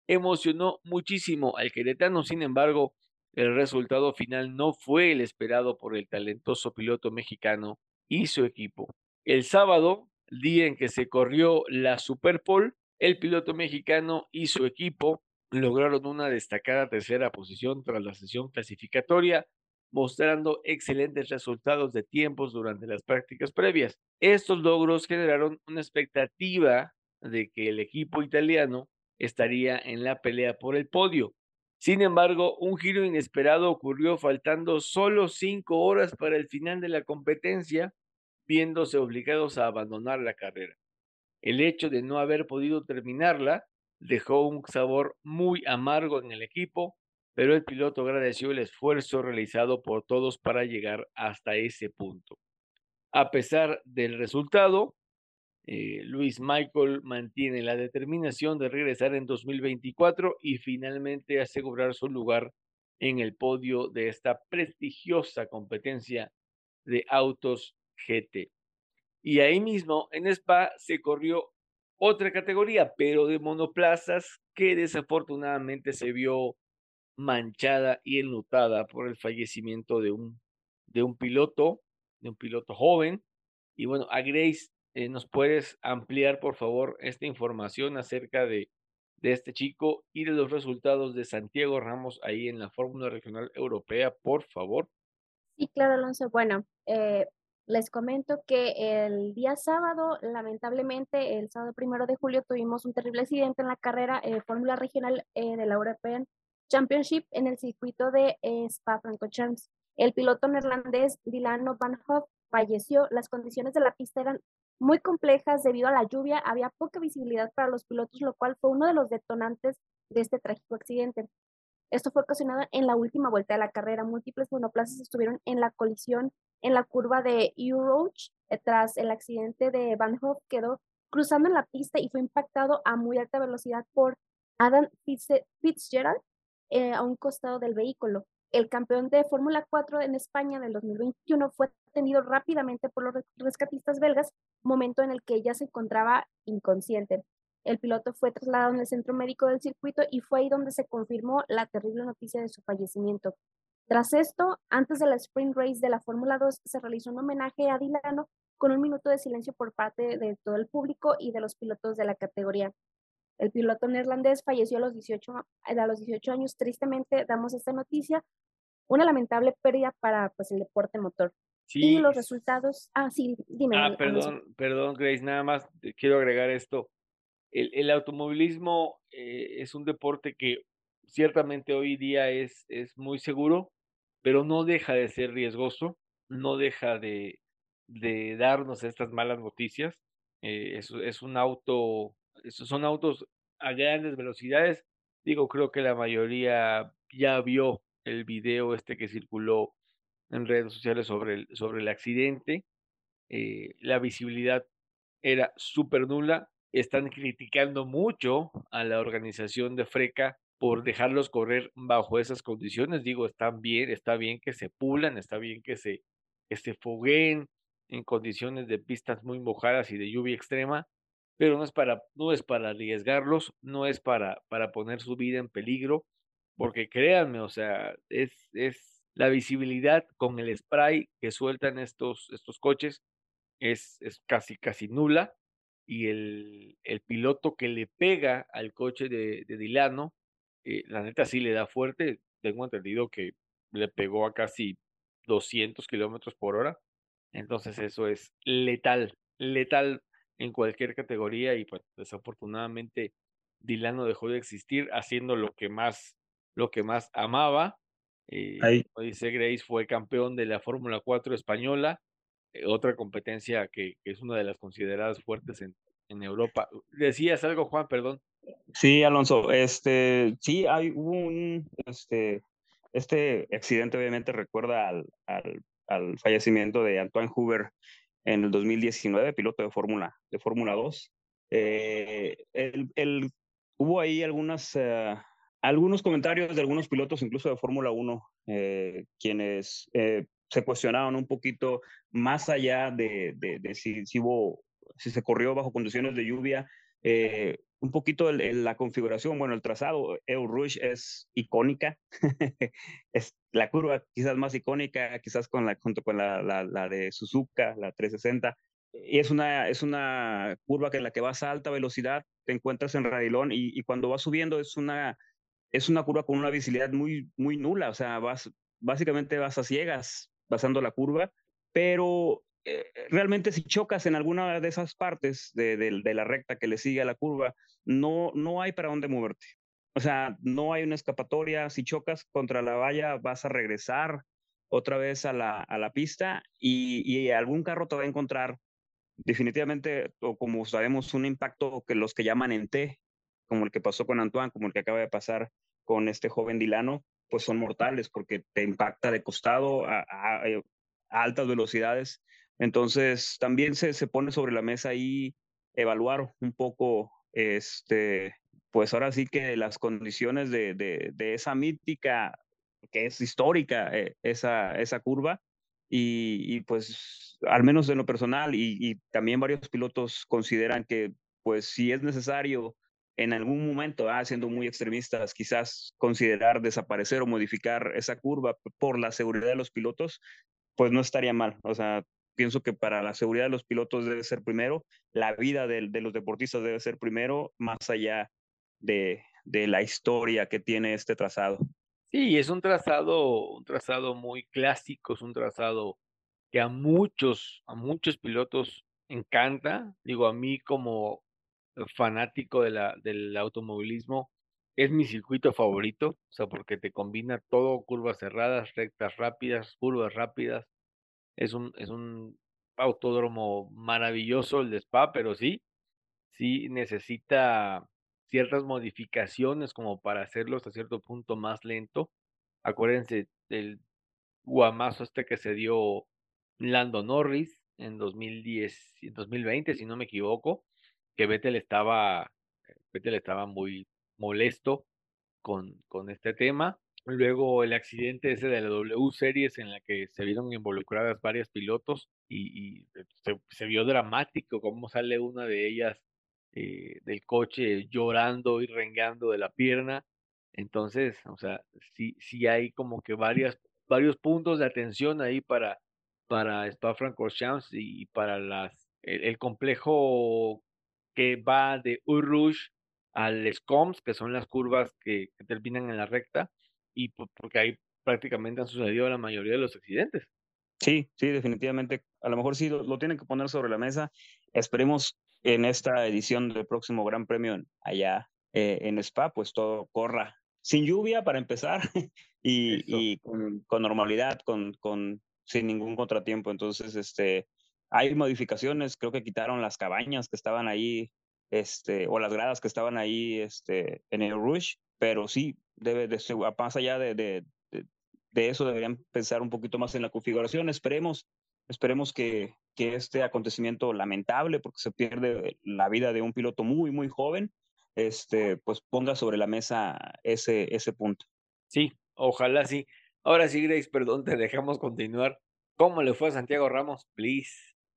emocionó muchísimo al queretano. Sin embargo, el resultado final no fue el esperado por el talentoso piloto mexicano y su equipo. El sábado, día en que se corrió la Super el piloto mexicano y su equipo lograron una destacada tercera posición tras la sesión clasificatoria mostrando excelentes resultados de tiempos durante las prácticas previas. Estos logros generaron una expectativa de que el equipo italiano estaría en la pelea por el podio. Sin embargo, un giro inesperado ocurrió faltando solo cinco horas para el final de la competencia, viéndose obligados a abandonar la carrera. El hecho de no haber podido terminarla dejó un sabor muy amargo en el equipo, pero el piloto agradeció el esfuerzo realizado por todos para llegar hasta ese punto. A pesar del resultado, eh, Luis Michael mantiene la determinación de regresar en 2024 y finalmente asegurar su lugar en el podio de esta prestigiosa competencia de autos GT. Y ahí mismo en Spa se corrió otra categoría, pero de monoplazas que desafortunadamente se vio manchada y enlutada por el fallecimiento de un, de un piloto, de un piloto joven. Y bueno, a Grace, eh, ¿nos puedes ampliar, por favor, esta información acerca de, de este chico y de los resultados de Santiago Ramos ahí en la Fórmula Regional Europea, por favor? Sí, claro, Alonso. Bueno, eh, les comento que el día sábado, lamentablemente, el sábado primero de julio, tuvimos un terrible accidente en la carrera eh, Fórmula Regional de la European Championship en el circuito de eh, Spa-Francorchamps. El piloto neerlandés Dylan Van Hoff falleció. Las condiciones de la pista eran muy complejas debido a la lluvia, había poca visibilidad para los pilotos, lo cual fue uno de los detonantes de este trágico accidente. Esto fue ocasionado en la última vuelta de la carrera. Múltiples monoplazas estuvieron en la colisión en la curva de Uroach. Tras el accidente de Van Hoff quedó cruzando en la pista y fue impactado a muy alta velocidad por Adam Fitzgerald, eh, a un costado del vehículo. El campeón de Fórmula 4 en España del 2021 fue atendido rápidamente por los rescatistas belgas, momento en el que ella se encontraba inconsciente. El piloto fue trasladado en el centro médico del circuito y fue ahí donde se confirmó la terrible noticia de su fallecimiento. Tras esto, antes de la sprint race de la Fórmula 2, se realizó un homenaje a Dilano con un minuto de silencio por parte de todo el público y de los pilotos de la categoría. El piloto neerlandés falleció a los 18, a los 18 años. Tristemente damos esta noticia. Una lamentable pérdida para pues, el deporte motor. Y los resultados. Ah, sí, dime. Ah, perdón, perdón, Grace, nada más quiero agregar esto. El, el automovilismo eh, es un deporte que ciertamente hoy día es, es muy seguro, pero no deja de ser riesgoso, no deja de, de darnos estas malas noticias. Eh, es, un auto, esos son autos a grandes velocidades. Digo, creo que la mayoría ya vio el video este que circuló en redes sociales sobre el, sobre el accidente. Eh, la visibilidad era súper nula. Están criticando mucho a la organización de Freca por dejarlos correr bajo esas condiciones. Digo, están bien, está bien que se pulan, está bien que se, que se fogueen en condiciones de pistas muy mojadas y de lluvia extrema, pero no es para, no es para arriesgarlos, no es para, para poner su vida en peligro, porque créanme, o sea, es, es la visibilidad con el spray que sueltan estos, estos coches es, es casi, casi nula. Y el, el, piloto que le pega al coche de, de Dilano, eh, la neta sí le da fuerte. Tengo entendido que le pegó a casi 200 kilómetros por hora. Entonces eso es letal, letal en cualquier categoría y pues desafortunadamente Dilano dejó de existir haciendo lo que más, lo que más amaba eh, como dice Grace, fue campeón de la Fórmula 4 española, eh, otra competencia que, que, es una de las consideradas fuertes en, en, Europa. Decías algo, Juan, perdón. Sí, Alonso, este, sí, hay un, este, este accidente obviamente recuerda al, al, al fallecimiento de Antoine Hoover en el 2019, piloto de Fórmula, de Fórmula 2. Eh, el, el, hubo ahí algunas... Uh, algunos comentarios de algunos pilotos, incluso de Fórmula 1, eh, quienes eh, se cuestionaban un poquito más allá de, de, si, si, hubo, si, se corrió bajo condiciones de lluvia, eh, un poquito el, la configuración, bueno, el trazado, El Rouge es icónica, es la curva quizás más icónica, quizás con la, junto con la, la, la de Suzuka, la 360, y es una, es una curva que en la que vas a alta velocidad, te encuentras en radilón y, y cuando vas subiendo es una es una curva con una visibilidad muy, muy nula, o sea, vas, básicamente vas a ciegas pasando la curva, pero eh, realmente si chocas en alguna de esas partes de, la recta que le sigue a la curva, no, no hay para dónde moverte. O sea, no hay una escapatoria. Si chocas contra la valla, vas a regresar otra vez a la, a la pista y, y algún carro te va a encontrar definitivamente, o como sabemos, un impacto que los que llaman en T, como el que pasó con Antoine, como el que acaba de pasar con este joven Dilano, pues son mortales porque te impacta de costado a, a altas velocidades. Entonces, también se, se, pone sobre la mesa ahí evaluar un poco, este, pues ahora sí que las condiciones de, de, de esa mítica, que es histórica, eh, esa, esa curva, y, y, pues al menos en lo personal, y, y también varios pilotos consideran que pues si es necesario en algún momento, ah, siendo muy extremistas, quizás considerar desaparecer o modificar esa curva por la seguridad de los pilotos, pues no estaría mal. O sea, pienso que para la seguridad de los pilotos debe ser primero, la vida de, los deportistas debe ser primero, más allá de, de, la historia que tiene este trazado. Sí, es un trazado, un trazado muy clásico, es un trazado que a muchos, a muchos pilotos encanta. Digo, a mí como fanático de la, del automovilismo, es mi circuito favorito, o sea, porque te combina todo, curvas cerradas, rectas rápidas, curvas rápidas. Es un, es un autódromo maravilloso el de Spa, pero sí, sí necesita ciertas modificaciones como para hacerlo hasta cierto punto más lento. Acuérdense del guamazo este que se dio Lando Norris en 2010, 2020, si no me equivoco, que Vettel estaba, Vettel estaba muy molesto con, con este tema. Luego el accidente ese de la W Series en la que se vieron involucradas varias pilotos y, y se, se, vio dramático cómo sale una de ellas eh, del coche llorando y rengando de la pierna. Entonces, o sea, sí, sí hay como que varias, varios puntos de atención ahí para, para Spa-Francorchamps y para las, el, el complejo que va de Urush al SCOMS, que son las curvas que, terminan en la recta, y porque ahí prácticamente han sucedido la mayoría de los accidentes. Sí, sí, definitivamente. A lo mejor sí lo, tienen que poner sobre la mesa. Esperemos en esta edición del próximo Gran Premio allá eh, en Spa, pues todo corra sin lluvia para empezar y, con, normalidad, con, con, sin ningún contratiempo. Entonces, este, hay modificaciones, creo que quitaron las cabañas que estaban ahí, este, o las gradas que estaban ahí este, en el Rush, pero sí, debe de más allá de, de, de, eso, deberían pensar un poquito más en la configuración. Esperemos, esperemos que, que este acontecimiento lamentable, porque se pierde la vida de un piloto muy, muy joven, este, pues ponga sobre la mesa ese, ese punto. Sí, ojalá sí. Ahora sí, Grace, perdón, te dejamos continuar. ¿Cómo le fue a Santiago Ramos, please?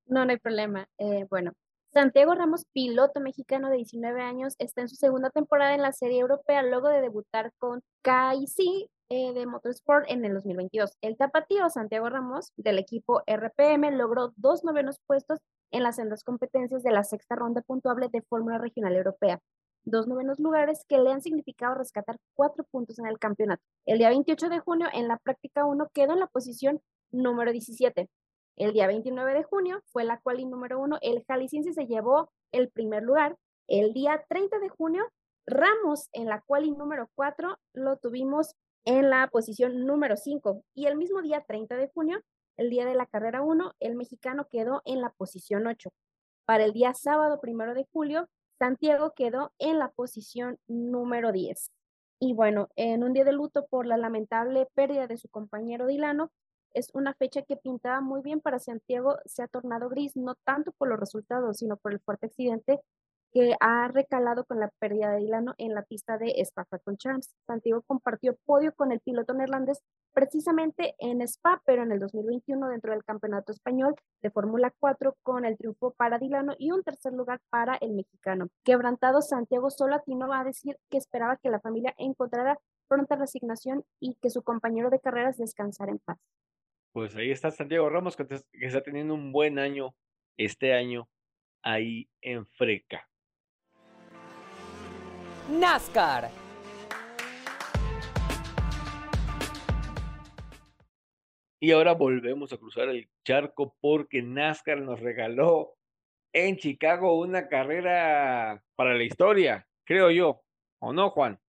No, no hay problema. Eh, bueno, Santiago Ramos, piloto mexicano de 19 años, está en su segunda temporada en la Serie Europea luego de debutar con KIC eh, de Motorsport en el 2022. El tapatío Santiago Ramos del equipo RPM logró dos novenos puestos en las sendas competencias de la sexta ronda puntuable de Fórmula Regional Europea, dos novenos lugares que le han significado rescatar cuatro puntos en el campeonato. El día 28 de junio, en la práctica 1, quedó en la posición número 17. El día 29 de junio fue la quali número 1. El jalisciense se llevó el primer lugar. El día 30 de junio, Ramos en la quali número 4 lo tuvimos en la posición número 5. Y el mismo día 30 de junio, el día de la carrera 1, el mexicano quedó en la posición 8. Para el día sábado primero de julio, Santiago quedó en la posición número 10. Y bueno, en un día de luto por la lamentable pérdida de su compañero Dilano, es una fecha que pintaba muy bien para Santiago, se ha tornado gris, no tanto por los resultados, sino por el fuerte accidente que ha recalado con la pérdida de Dilano en la pista de Spa con Champs. Santiago compartió podio con el piloto neerlandés precisamente en Spa, pero en el 2021 dentro del Campeonato Español de Fórmula 4 con el triunfo para Dilano y un tercer lugar para el mexicano. Quebrantado, Santiago solo atinó a decir que esperaba que la familia encontrara pronta resignación y que su compañero de carreras descansara en paz. Pues ahí está Santiago Ramos, que está teniendo un buen año este año ahí en Freca. NASCAR. Y ahora volvemos a cruzar el charco porque NASCAR nos regaló en Chicago una carrera para la historia, creo yo. ¿O no, Juan?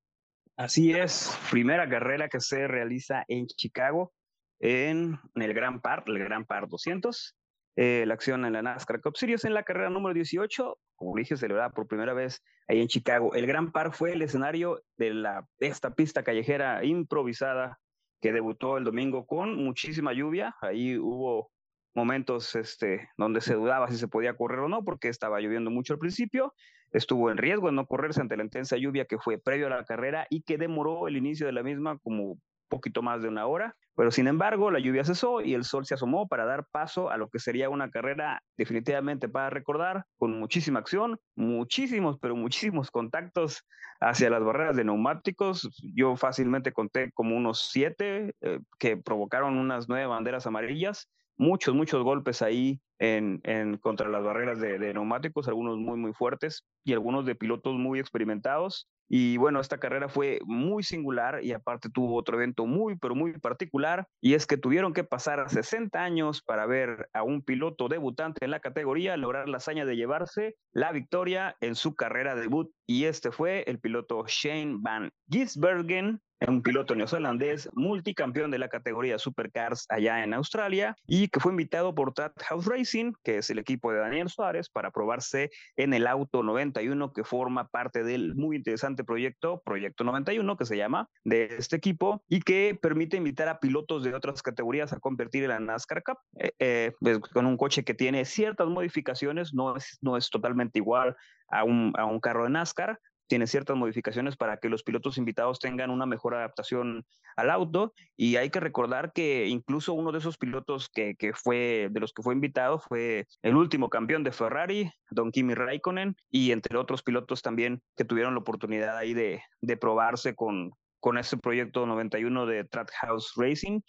Así es, primera carrera que se realiza en Chicago en el Gran Par, el Gran Par 200. Eh, la acción en la NASCAR Cup Series en la carrera número 18, como dije, celebrada por primera vez ahí en Chicago. El Gran Par fue el escenario de, la, esta pista callejera improvisada que debutó el domingo con muchísima lluvia. Ahí hubo momentos este, donde se dudaba si se podía correr o no, porque estaba lloviendo mucho al principio. Estuvo en riesgo de no correrse ante la intensa lluvia que fue previo a la carrera y que demoró el inicio de la misma como poquito más de una hora, pero sin embargo la lluvia cesó y el sol se asomó para dar paso a lo que sería una carrera definitivamente para recordar, con muchísima acción, muchísimos, pero muchísimos contactos hacia las barreras de neumáticos. Yo fácilmente conté como unos siete eh, que provocaron unas nueve banderas amarillas muchos, muchos golpes ahí en, en contra las barreras de, de, neumáticos, algunos muy, muy fuertes y algunos de pilotos muy experimentados. Y bueno, esta carrera fue muy singular y aparte tuvo otro evento muy, pero muy particular, y es que tuvieron que pasar 60 años para ver a un piloto debutante en la categoría lograr la hazaña de llevarse la victoria en su carrera debut, y este fue el piloto Shane Van Gisbergen, un piloto neozelandés, multicampeón de la categoría Supercars allá en Australia y que fue invitado por House Racing, que es el equipo de Daniel Suárez, para probarse en el auto 91 que forma parte del muy interesante proyecto, Proyecto 91, que se llama, de este equipo y que permite invitar a pilotos de otras categorías a competir en la NASCAR Cup. Eh, eh, pues, con un coche que tiene ciertas modificaciones, no es, no es totalmente igual a un, a un carro de NASCAR, tiene ciertas modificaciones para que los pilotos invitados tengan una mejor adaptación al auto. Y hay que recordar que incluso uno de esos pilotos que, fue, de los que fue invitado, fue el último campeón de Ferrari, Don Kimi Raikkonen, y entre otros pilotos también que tuvieron la oportunidad ahí de, de probarse con, con este proyecto 91 de House Racing.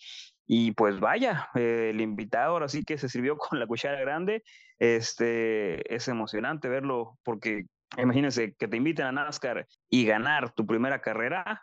Y pues vaya, eh, el invitado ahora sí que se sirvió con la cuchara grande. Este, es emocionante verlo porque imagínense que te inviten a NASCAR y ganar tu primera carrera,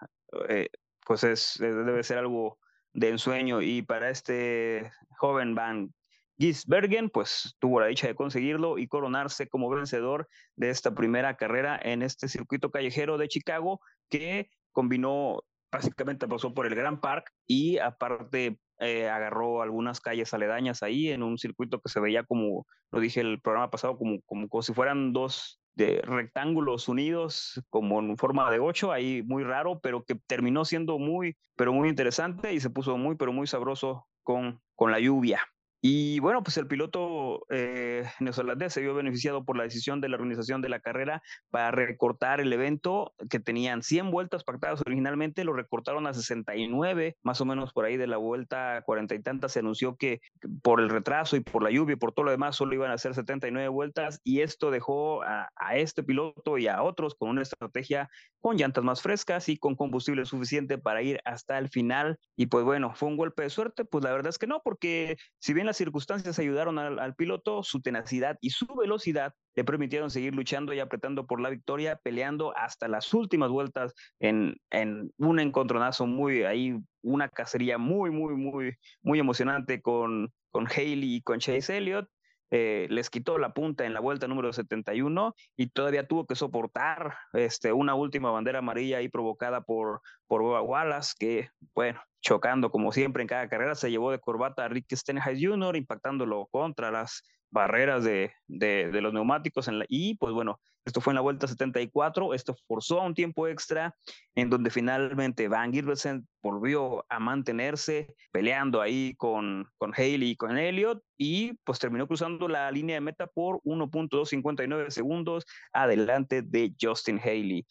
eh, pues es, debe ser algo de ensueño. Y para este joven Van Gisbergen, pues tuvo la dicha de conseguirlo y coronarse como vencedor de esta primera carrera en este circuito callejero de Chicago que combinó, básicamente pasó por el Grand Park y aparte eh, agarró algunas calles aledañas ahí en un circuito que se veía como, lo dije el programa pasado, como, como, como si fueran dos de rectángulos unidos como en forma de ocho, ahí muy raro, pero que terminó siendo muy, pero muy interesante y se puso muy, pero muy sabroso con, con la lluvia. Y bueno, pues el piloto eh, neozelandés se vio beneficiado por la decisión de la organización de la carrera para recortar el evento que tenían 100 vueltas pactadas originalmente, lo recortaron a 69, más o menos por ahí de la vuelta cuarenta y tantas se anunció que por el retraso y por la lluvia y por todo lo demás solo iban a ser 79 vueltas y esto dejó a, a este piloto y a otros con una estrategia con llantas más frescas y con combustible suficiente para ir hasta el final. Y pues bueno, fue un golpe de suerte, pues la verdad es que no, porque si bien circunstancias ayudaron al, piloto, su tenacidad y su velocidad le permitieron seguir luchando y apretando por la victoria, peleando hasta las últimas vueltas en, en un encontronazo muy ahí, una cacería muy, muy, muy, muy emocionante con, con Haley y con Chase Elliott. Eh, les quitó la punta en la vuelta número 71 y todavía tuvo que soportar este, una última bandera amarilla ahí provocada por, por Wallace, que, bueno, chocando como siempre en cada carrera, se llevó de corbata a Rick Stenhouse Jr., impactándolo contra las barreras de, de, los neumáticos en la, y pues bueno, esto fue en la vuelta 74, esto forzó a un tiempo extra en donde finalmente Van Gilbertsen volvió a mantenerse peleando ahí con, con Haley y con Elliott y pues terminó cruzando la línea de meta por 1.259 segundos adelante de Justin Haley.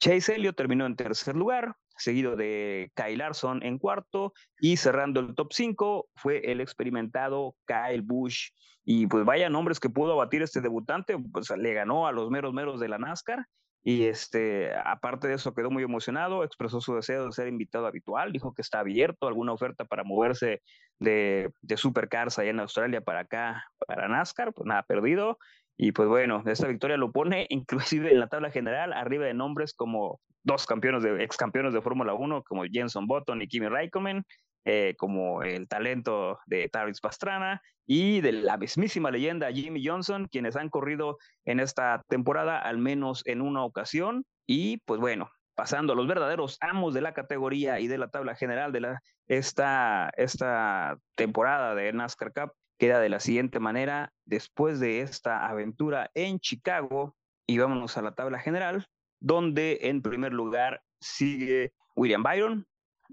Chase Elliott terminó en tercer lugar, seguido de Kyle Larson en cuarto y cerrando el top 5 fue el experimentado Kyle Busch. Y pues vaya nombres que pudo abatir este debutante, pues le ganó a los meros meros de la NASCAR y este, aparte de eso quedó muy emocionado, expresó su deseo de ser invitado habitual, dijo que está abierto alguna oferta para moverse de, de supercars allá en Australia para acá, para NASCAR, pues nada perdido. Y pues bueno, esta victoria lo pone inclusive en la tabla general arriba de nombres como dos campeones de ex campeones de Fórmula 1 como Jenson Button y Kimi Raikkonen, eh, como el talento de Travis Pastrana y de la mismísima leyenda Jimmy Johnson, quienes han corrido en esta temporada al menos en una ocasión. Y pues bueno, pasando a los verdaderos amos de la categoría y de la tabla general de la, esta, esta temporada de NASCAR Cup, queda de la siguiente manera, después de esta aventura en Chicago, y vámonos a la tabla general, donde en primer lugar sigue William Byron,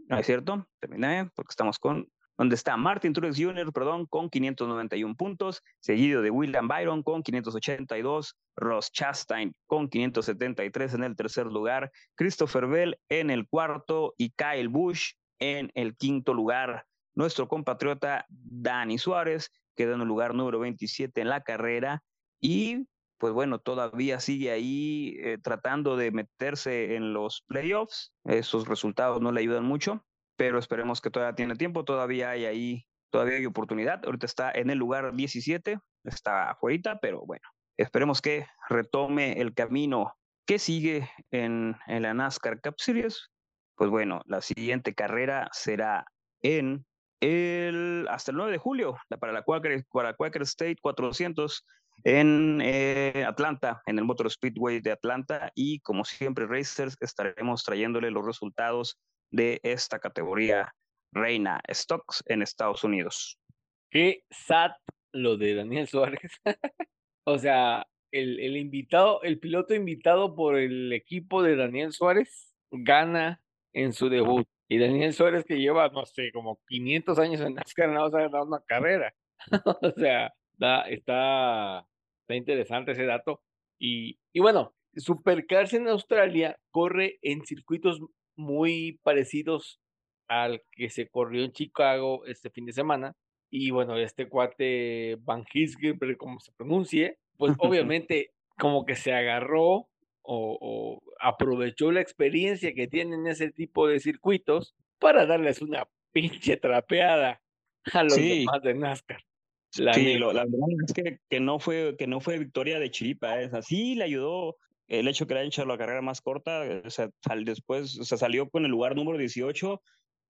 ¿no es cierto? Terminé, porque estamos con, donde está Martin Truex Jr., perdón, con 591 puntos, seguido de William Byron con 582, Ross Chastain con 573 en el tercer lugar, Christopher Bell en el cuarto y Kyle Busch en el quinto lugar. Nuestro compatriota Dani Suárez queda en el lugar número 27 en la carrera y pues bueno, todavía sigue ahí eh, tratando de meterse en los playoffs. Esos resultados no le ayudan mucho, pero esperemos que todavía tiene tiempo, todavía hay ahí, todavía hay oportunidad. Ahorita está en el lugar 17, está afuera, pero bueno, esperemos que retome el camino que sigue en, en la NASCAR Cup Series. Pues bueno, la siguiente carrera será en el, hasta el 9 de julio, para la Quaker, para Quaker State 400 en eh, Atlanta, en el Motor Speedway de Atlanta. Y como siempre, Racers, estaremos trayéndole los resultados de esta categoría reina Stocks en Estados Unidos. Qué sad lo de Daniel Suárez. o sea, el, el invitado, el piloto invitado por el equipo de Daniel Suárez gana en su debut. Y Daniel Suárez que lleva, no sé, como 500 años en NASCAR, no va a dar una carrera. o sea, está, está interesante ese dato. Y, y bueno, Supercars en Australia corre en circuitos muy parecidos al que se corrió en Chicago este fin de semana. Y bueno, este cuate Van Gisger, como se pronuncie, pues obviamente como que se agarró o, aprovechó la experiencia que tienen ese tipo de circuitos para darles una pinche trapeada a los demás de NASCAR. La sí, la verdad es que, que, no fue, que no fue victoria de chiripa, es así le ayudó el hecho que le hayan hecho la carrera más corta, o sea, después, o sea, salió con el lugar número 18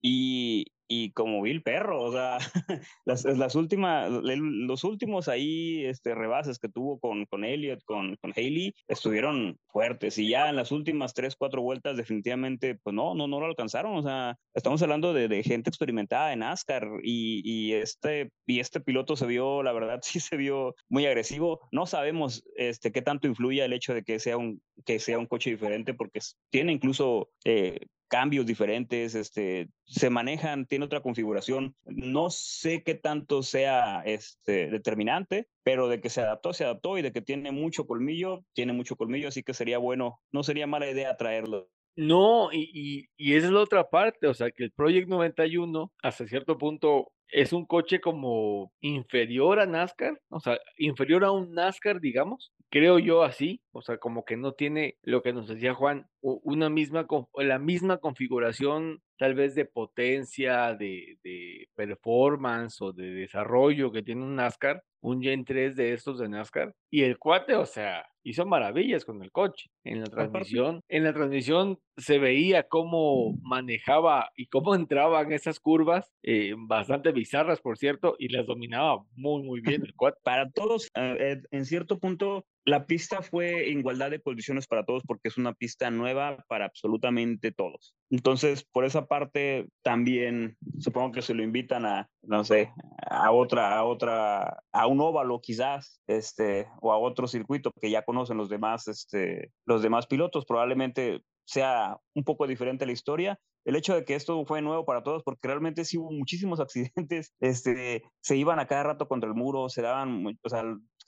y, y como vi el perro, o sea, las, las últimas, los últimos ahí este, rebases que tuvo con, con Elliot, con, con Haley, estuvieron fuertes y ya en las últimas tres, cuatro vueltas definitivamente, pues no, no, no lo alcanzaron, o sea, estamos hablando de, de gente experimentada en NASCAR y, y, este, y este piloto se vio, la verdad, sí se vio muy agresivo, no sabemos este, qué tanto influye el hecho de que sea un, que sea un coche diferente porque tiene incluso eh, cambios diferentes, este, se manejan, tiene otra configuración. No sé qué tanto sea este, determinante, pero de que se adaptó, se adaptó y de que tiene mucho colmillo, tiene mucho colmillo, así que sería bueno, no sería mala idea traerlo. No, y, y, y esa es la otra parte, o sea, que el Project 91 hasta cierto punto es un coche como inferior a NASCAR, o sea, inferior a un NASCAR, digamos, creo yo así, o sea, como que no tiene lo que nos decía Juan, una misma, la misma configuración tal vez de potencia, de, de performance o de desarrollo que tiene un NASCAR, un Gen 3 de estos de NASCAR, y el cuate, o sea, hizo maravillas con el coche. En la transmisión, en la transmisión se veía cómo manejaba y cómo entraban esas curvas, eh, bastante bizarras, por cierto, y las dominaba muy, muy bien el cuate. Para todos, eh, en cierto punto, la pista fue igualdad de condiciones para todos porque es una pista nueva para absolutamente todos. Entonces, por esa parte, también supongo que se lo invitan a, no sé, a otra, a otra, a un óvalo quizás, este, o a otro circuito que ya conocen los demás, este, los demás pilotos. Probablemente sea un poco diferente la historia. El hecho de que esto fue nuevo para todos, porque realmente sí hubo muchísimos accidentes, este, se iban a cada rato contra el muro, se daban, o sea,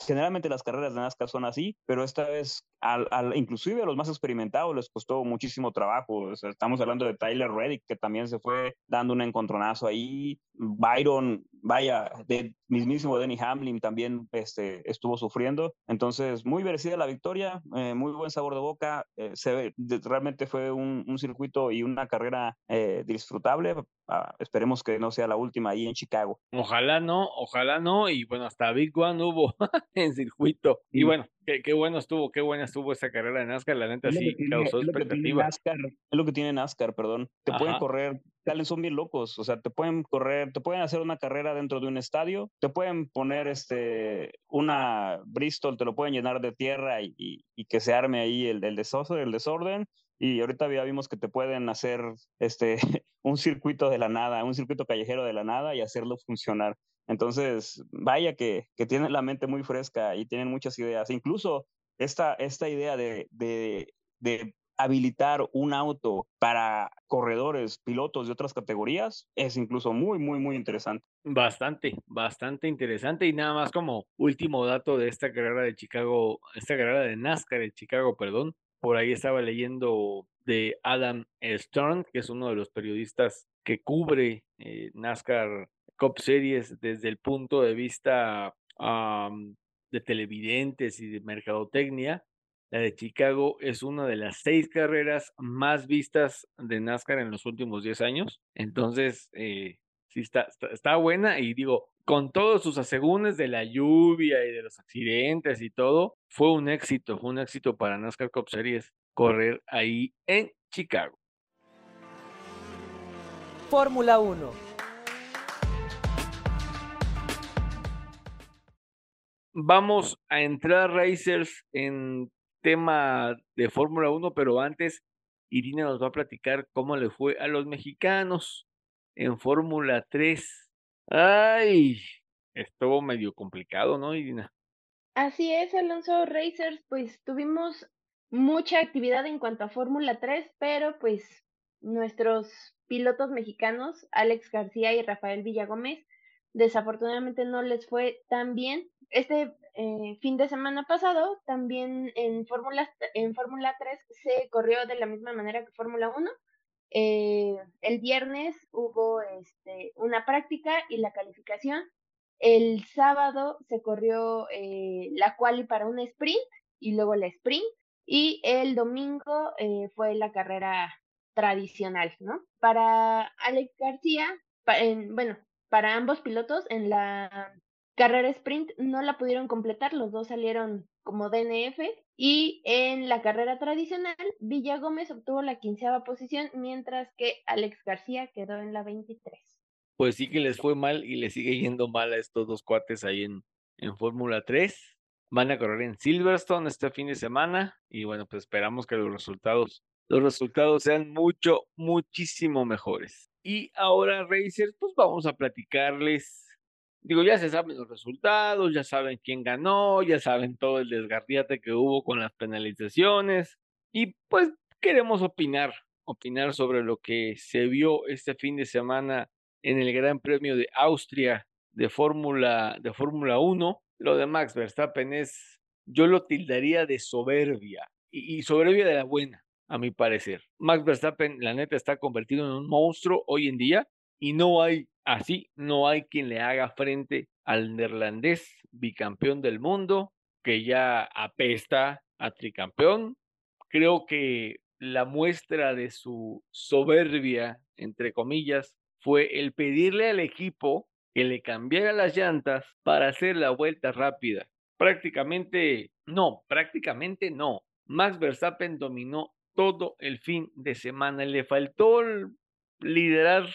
generalmente las carreras de NASCAR son así, pero esta vez, al, al, inclusive a los más experimentados les costó muchísimo trabajo. O sea, estamos hablando de Tyler Reddick, que también se fue dando un encontronazo ahí. Byron, vaya, de mismísimo Denny Hamlin también este, estuvo sufriendo. Entonces, muy merecida la victoria, eh, muy buen sabor de boca. Eh, se ve, de, realmente fue un, un, circuito y una carrera eh, disfrutable. Ah, esperemos que no sea la última ahí en Chicago. Ojalá no, ojalá no. Y bueno, hasta Big One hubo en circuito. Y bueno, qué, qué, bueno estuvo, qué buena estuvo esa carrera de NASCAR. La neta sí tiene, causó es es lo que tiene NASCAR, perdón. Te Ajá. pueden correr, salen, son bien locos. O sea, te pueden correr, te pueden hacer una carrera dentro de un estadio, te pueden poner este una Bristol, te lo pueden llenar de tierra y, y, y que se arme ahí el, el desorden, el desorden y ahorita ya vimos que te pueden hacer este un circuito de la nada, un circuito callejero de la nada y hacerlo funcionar. Entonces, vaya que, que tienen la mente muy fresca y tienen muchas ideas. Incluso esta, esta idea de, de, de habilitar un auto para corredores, pilotos de otras categorías es incluso muy, muy, muy interesante. Bastante, bastante interesante. Y nada más como último dato de esta carrera de Chicago, esta carrera de NASCAR de Chicago, perdón, por ahí estaba leyendo de Adam Stern, que es uno de los periodistas que cubre eh, NASCAR Cup Series desde el punto de vista um, de televidentes y de mercadotecnia. La de Chicago es una de las seis carreras más vistas de NASCAR en los últimos 10 años. Entonces, eh, sí está, está, está, buena y digo, con todos sus asegúnes de la lluvia y de los accidentes y todo, fue un éxito, fue un éxito para NASCAR Cup Series correr ahí en Chicago. Fórmula 1. Vamos a entrar, Racers, en tema de Fórmula 1, pero antes Irina nos va a platicar cómo le fue a los mexicanos en Fórmula 3. Ay, estuvo medio complicado, ¿no, Irina? Así es, Alonso Racers, pues tuvimos mucha actividad en cuanto a Fórmula 3, pero pues nuestros pilotos mexicanos, Alex García y Rafael Villagómez, desafortunadamente no les fue tan bien. Este eh, fin de semana pasado, también en Fórmula en Fórmula 3 se corrió de la misma manera que Fórmula 1. Eh, el viernes hubo este, una práctica y la calificación. El sábado se corrió eh, la quali para un sprint y luego la sprint. Y el domingo eh, fue la carrera tradicional, ¿no? Para Alex García, bueno, para ambos pilotos en la carrera sprint no la pudieron completar, los dos salieron como DNF. Y en la carrera tradicional, Villa Gómez obtuvo la quinceava posición, mientras que Alex García quedó en la 23. Pues sí que les fue mal y les sigue yendo mal a estos dos cuates ahí en, en Fórmula 3. Van a correr en Silverstone este fin de semana y bueno, pues esperamos que los resultados, los resultados sean mucho, muchísimo mejores. Y ahora, Racers, pues vamos a platicarles Digo, ya se saben los resultados, ya saben quién ganó, ya saben todo el desgarriate que hubo con las penalizaciones y pues queremos opinar, opinar sobre lo que se vio este fin de semana en el Gran Premio de Austria de Fórmula de Fórmula 1. Lo de Max Verstappen es yo lo tildaría de soberbia y, y soberbia de la buena, a mi parecer. Max Verstappen, la neta, está convertido en un monstruo hoy en día y no hay Así no hay quien le haga frente al neerlandés bicampeón del mundo, que ya apesta a tricampeón. Creo que la muestra de su soberbia, entre comillas, fue el pedirle al equipo que le cambiara las llantas para hacer la vuelta rápida. Prácticamente, no, prácticamente no. Max Verstappen dominó todo el fin de semana. Le faltó liderar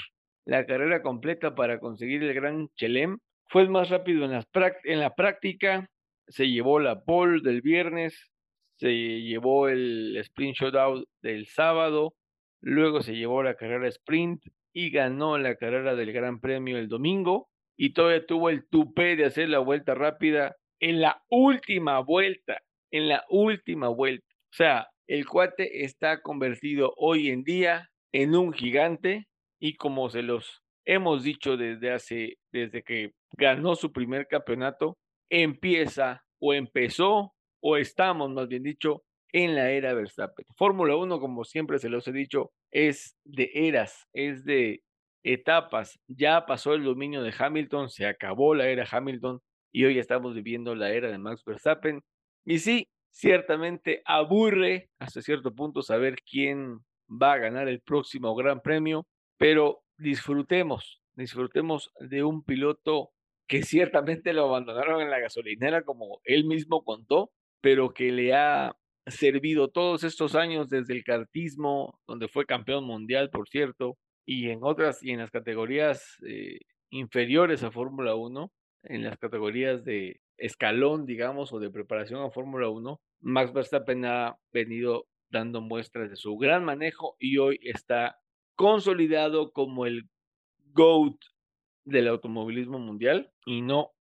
la carrera completa para conseguir el Gran Chelem. Fue el más rápido en, la práctica, se llevó la pole del viernes, se llevó el sprint shootout del sábado, luego se llevó la carrera sprint y ganó la carrera del Gran Premio el domingo y todavía tuvo el tupé de hacer la vuelta rápida en la última vuelta, en la última vuelta. O sea, el cuate está convertido hoy en día en un gigante y como se los hemos dicho desde hace, desde que ganó su primer campeonato, empieza o empezó o estamos, más bien dicho, en la era Verstappen. Fórmula 1, como siempre se los he dicho, es de eras, es de etapas. Ya pasó el dominio de Hamilton, se acabó la era Hamilton y hoy estamos viviendo la era de Max Verstappen. Y sí, ciertamente aburre hasta cierto punto saber quién va a ganar el próximo Gran Premio, pero disfrutemos, disfrutemos de un piloto que ciertamente lo abandonaron en la gasolinera, como él mismo contó, pero que le ha servido todos estos años desde el cartismo, donde fue campeón mundial, por cierto, y en otras, y en las categorías eh, inferiores a Fórmula 1, en las categorías de escalón, digamos, o de preparación a Fórmula 1, Max Verstappen ha venido dando muestras de su gran manejo y hoy está consolidado como el GOAT del automovilismo mundial y no,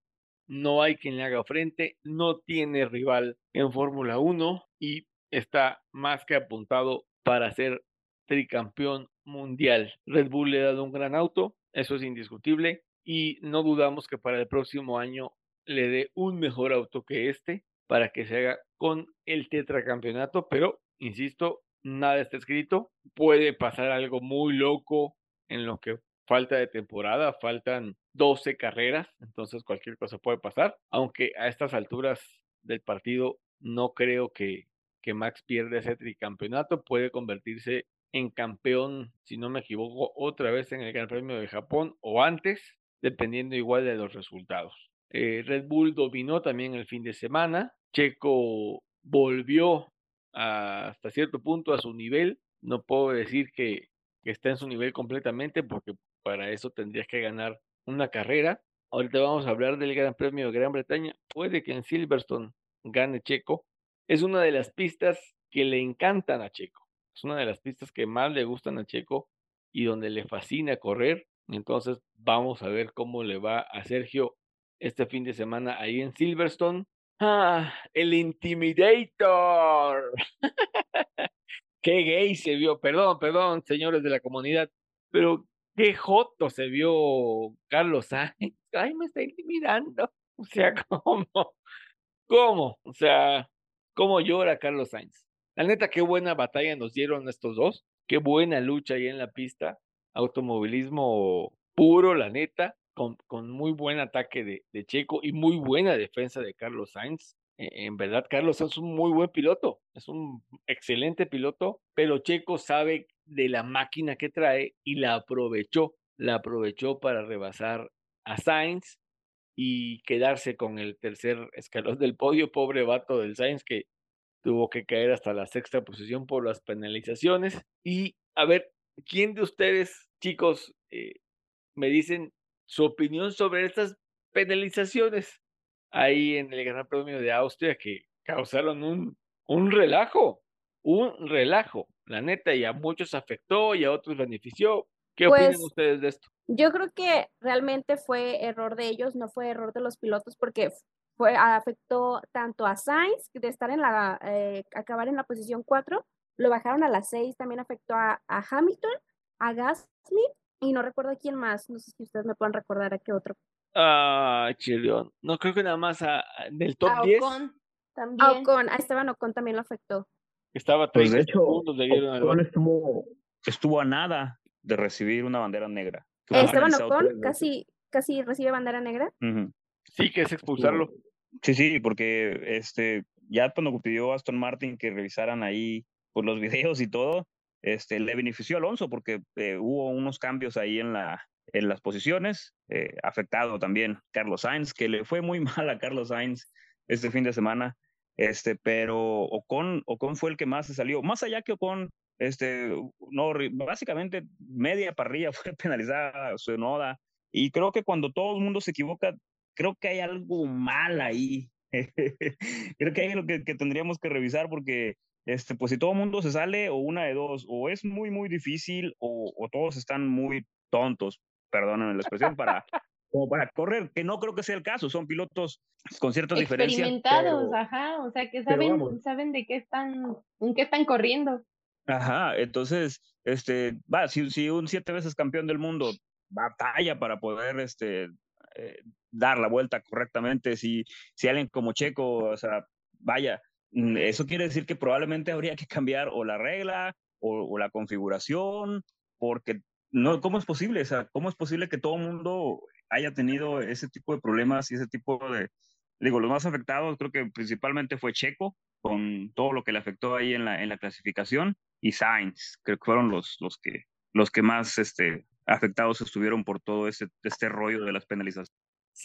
no hay quien le haga frente, no tiene rival en Fórmula 1 y está más que apuntado para ser tricampeón mundial. Red Bull le ha dado un gran auto, eso es indiscutible y no dudamos que para el próximo año le dé un mejor auto que este para que se haga con el tetracampeonato, pero insisto, nada está escrito. Puede pasar algo muy loco en lo que falta de temporada, faltan 12 carreras, entonces cualquier cosa puede pasar, aunque a estas alturas del partido no creo que, que Max pierda ese tricampeonato, puede convertirse en campeón, si no me equivoco, otra vez en el Gran Premio de Japón o antes, dependiendo igual de los resultados. Eh, Red Bull dominó también el fin de semana, Checo volvió hasta cierto punto a su nivel. No puedo decir que, está en su nivel completamente porque para eso tendrías que ganar una carrera. Ahorita vamos a hablar del Gran Premio de Gran Bretaña. Puede que en Silverstone gane Checo. Es una de las pistas que le encantan a Checo. Es una de las pistas que más le gustan a Checo y donde le fascina correr. Entonces vamos a ver cómo le va a Sergio este fin de semana ahí en Silverstone. Ah, el Intimidator. qué gay se vio, perdón, perdón, señores de la comunidad, pero qué joto se vio Carlos Sainz. Ay, me está intimidando. O sea, ¿cómo? ¿Cómo? O sea, ¿cómo llora Carlos Sainz? La neta, qué buena batalla nos dieron estos dos. Qué buena lucha ahí en la pista. Automovilismo puro, la neta con, muy buen ataque de, Checo y muy buena defensa de Carlos Sainz. E, en verdad, Carlos es un muy buen piloto, es un excelente piloto, pero Checo sabe de la máquina que trae y la aprovechó, la aprovechó para rebasar a Sainz y quedarse con el tercer escalón del podio. Pobre vato del Sainz que tuvo que caer hasta la sexta posición por las penalizaciones. Y a ver, ¿quién de ustedes, chicos, eh, me dicen su opinión sobre estas penalizaciones ahí en el Gran Premio de Austria que causaron un, un relajo, un relajo, la neta, y a muchos afectó y a otros benefició. ¿Qué opinan Pues, ustedes de esto? Yo creo que realmente fue error de ellos, no fue error de los pilotos, porque fue, afectó tanto a Sainz de estar en la, eh, acabar en la posición 4, lo bajaron a las 6, también afectó a, a Hamilton, a Gasly y no recuerdo a quién más, no sé si ustedes me pueden recordar a qué otro. Ah, Chilión. No creo que nada más a- a- del top A 10 Ocon también. A Ocon, a Esteban Ocon también lo afectó. estaba Pues 30 de hecho, segundos, le dieron al Ocon estuvo, estuvo a nada de recibir una bandera negra. Esteban Ocon casi, casi recibe bandera negra. Sí, que es expulsarlo. Sí, sí, porque este, ya cuando pidió Aston Martin que revisaran ahí pues, los videos y todo, este, le benefició a Alonso porque eh, hubo unos cambios ahí en, la, en las posiciones, eh, afectado también Carlos Sainz, que le fue muy mal a Carlos Sainz este fin de semana, este, pero Ocon, Ocon fue el que más se salió, más allá que Ocon, este, no, básicamente media parrilla fue penalizada su noda, y creo que cuando todo el mundo se equivoca, creo que hay algo mal ahí. creo que hay algo que, que tendríamos que revisar porque, este, pues si todo el mundo se sale, o una de dos, o es muy, muy difícil, o, o todos están muy tontos, perdónenme la expresión, para, como para correr, que no creo que sea el caso, son pilotos con ciertas diferencias. Experimentados, ajá, o sea, que saben, saben de qué están, en qué están corriendo. Ajá, entonces, este, va, si, si un siete veces campeón del mundo batalla para poder, este, eh, dar la vuelta correctamente, si, si alguien como Checo, o sea, vaya, eso quiere decir que probablemente habría que cambiar o la regla o, la configuración, porque no, ¿cómo es posible? O sea, ¿cómo es posible que todo el mundo haya tenido ese tipo de problemas y ese tipo de, digo, los más afectados creo que principalmente fue Checo, con todo lo que le afectó ahí en la, en la clasificación, y Sainz, creo que fueron los, los, que, los que más este, afectados estuvieron por todo ese, este rollo de las penalizaciones.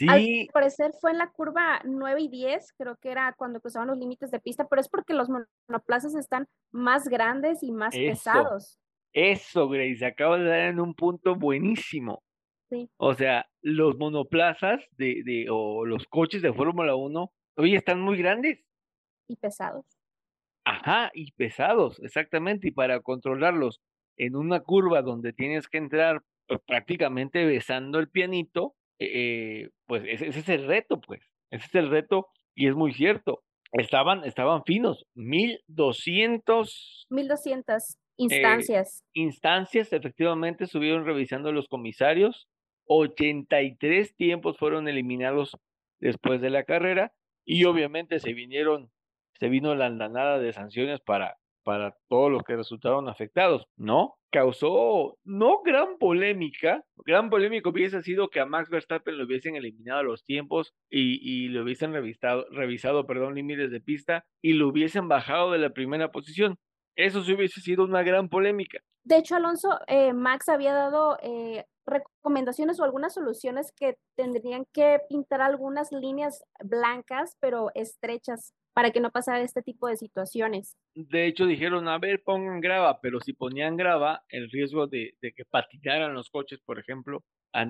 Al Sí, parecer fue en la curva 9 y 10, creo que era cuando cruzaban los límites de pista, pero es porque los monoplazas están más grandes y más Eso. pesados. eso, Grace, acabo de dar en un punto buenísimo. Sí. O sea, los monoplazas de, de, o los coches de Fórmula 1 hoy están muy grandes. y pesados. Ajá, y pesados, exactamente. Y para controlarlos en una curva donde tienes que entrar pues, prácticamente besando el pianito, eh, pues ese, ese es el reto, pues. Ese es el reto y es muy cierto. Estaban, estaban finos, 1200 1200 instancias. instancias efectivamente estuvieron revisando los comisarios, 83 tiempos fueron eliminados después de la carrera y obviamente se vinieron, se vino la andanada de sanciones para, para todos los que resultaron afectados, ¿no? Causó no gran polémica, gran polémica hubiese sido que a Max Verstappen lo hubiesen eliminado los tiempos y, y lo hubiesen revisado, revisado, perdón, límites de pista y lo hubiesen bajado de la primera posición. Eso sí hubiese sido una gran polémica. De hecho, Alonso, eh, Max había dado eh, recomendaciones o algunas soluciones que tendrían que pintar algunas líneas blancas, pero estrechas, para que no pasara este tipo de situaciones. De hecho, dijeron, a ver, pongan grava, pero si ponían grava, el riesgo de, que patinaran los coches, por ejemplo, a,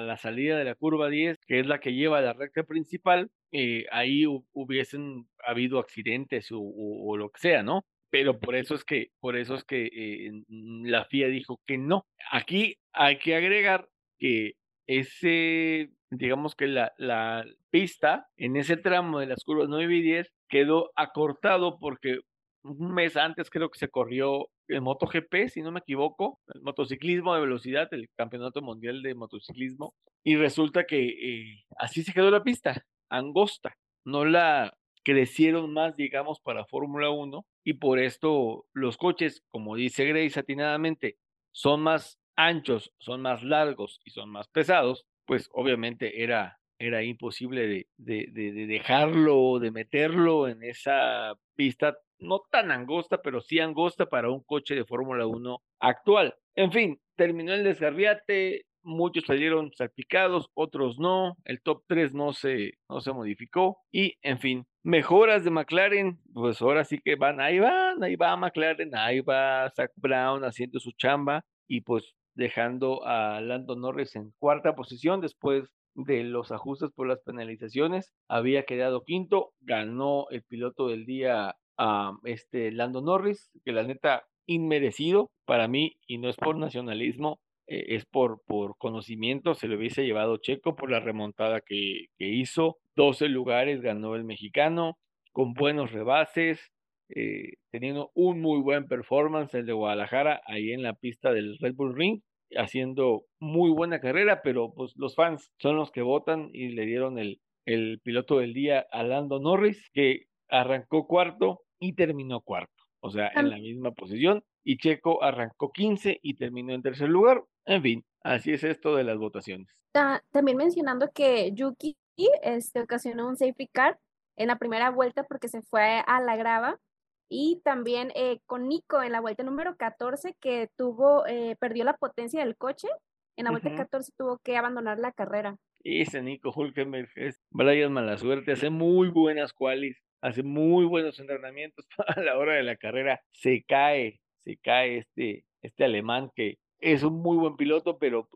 la, salida de la curva 10, que es la que lleva la recta principal, eh, ahí hu- hubiesen habido accidentes o, lo que sea, ¿no? Pero por eso es que, por eso es que eh, n- la FIA dijo que no. Aquí hay que agregar que ese, digamos que la, la pista en ese tramo de las curvas 9 y 10 quedó acortado porque un mes antes creo que se corrió el MotoGP, si no me equivoco, el motociclismo de velocidad, el Campeonato Mundial de Motociclismo, y resulta que eh, así se quedó la pista, angosta, no la crecieron más, digamos, para Fórmula 1, y por esto los coches, como dice Grace atinadamente, son más anchos, son más largos y son más pesados, pues obviamente era, era imposible de, de, de, de dejarlo, de meterlo en esa pista no tan angosta, pero sí angosta para un coche de Fórmula 1 actual. En fin, terminó el desgarriate, muchos salieron salpicados, otros no, el top 3 no se, no se modificó y en fin, mejoras de McLaren, pues ahora sí que van, ahí van, ahí va McLaren, ahí va Zach Brown haciendo su chamba y pues dejando a Lando Norris en cuarta posición después de los ajustes por las penalizaciones, había quedado quinto, ganó el piloto del día a este Lando Norris, que la neta inmerecido para mí y no es por nacionalismo, eh, es por, por conocimiento, se lo hubiese llevado Checo por la remontada que, que hizo, 12 lugares ganó el mexicano, con buenos rebases, eh, teniendo un muy buen performance el de Guadalajara ahí en la pista del Red Bull Ring, haciendo muy buena carrera, pero pues los fans son los que votan y le dieron el, el piloto del día a Lando Norris, que arrancó cuarto y terminó cuarto, o sea, en la misma posición, y Checo arrancó 15 y terminó en tercer lugar. En fin, así es esto de las votaciones. también mencionando que Yuki este, ocasionó un safety car en la primera vuelta porque se fue a la grava y también eh, con Nico en la vuelta número 14 que tuvo, eh, perdió la potencia del coche, en la vuelta 14 tuvo que abandonar la carrera. Ese Nico Hulkenberg es Brian Malasuerte, hace muy buenas qualis, hace muy buenos entrenamientos a la hora de la carrera, se cae, se cae este, este alemán que es un muy buen piloto, pero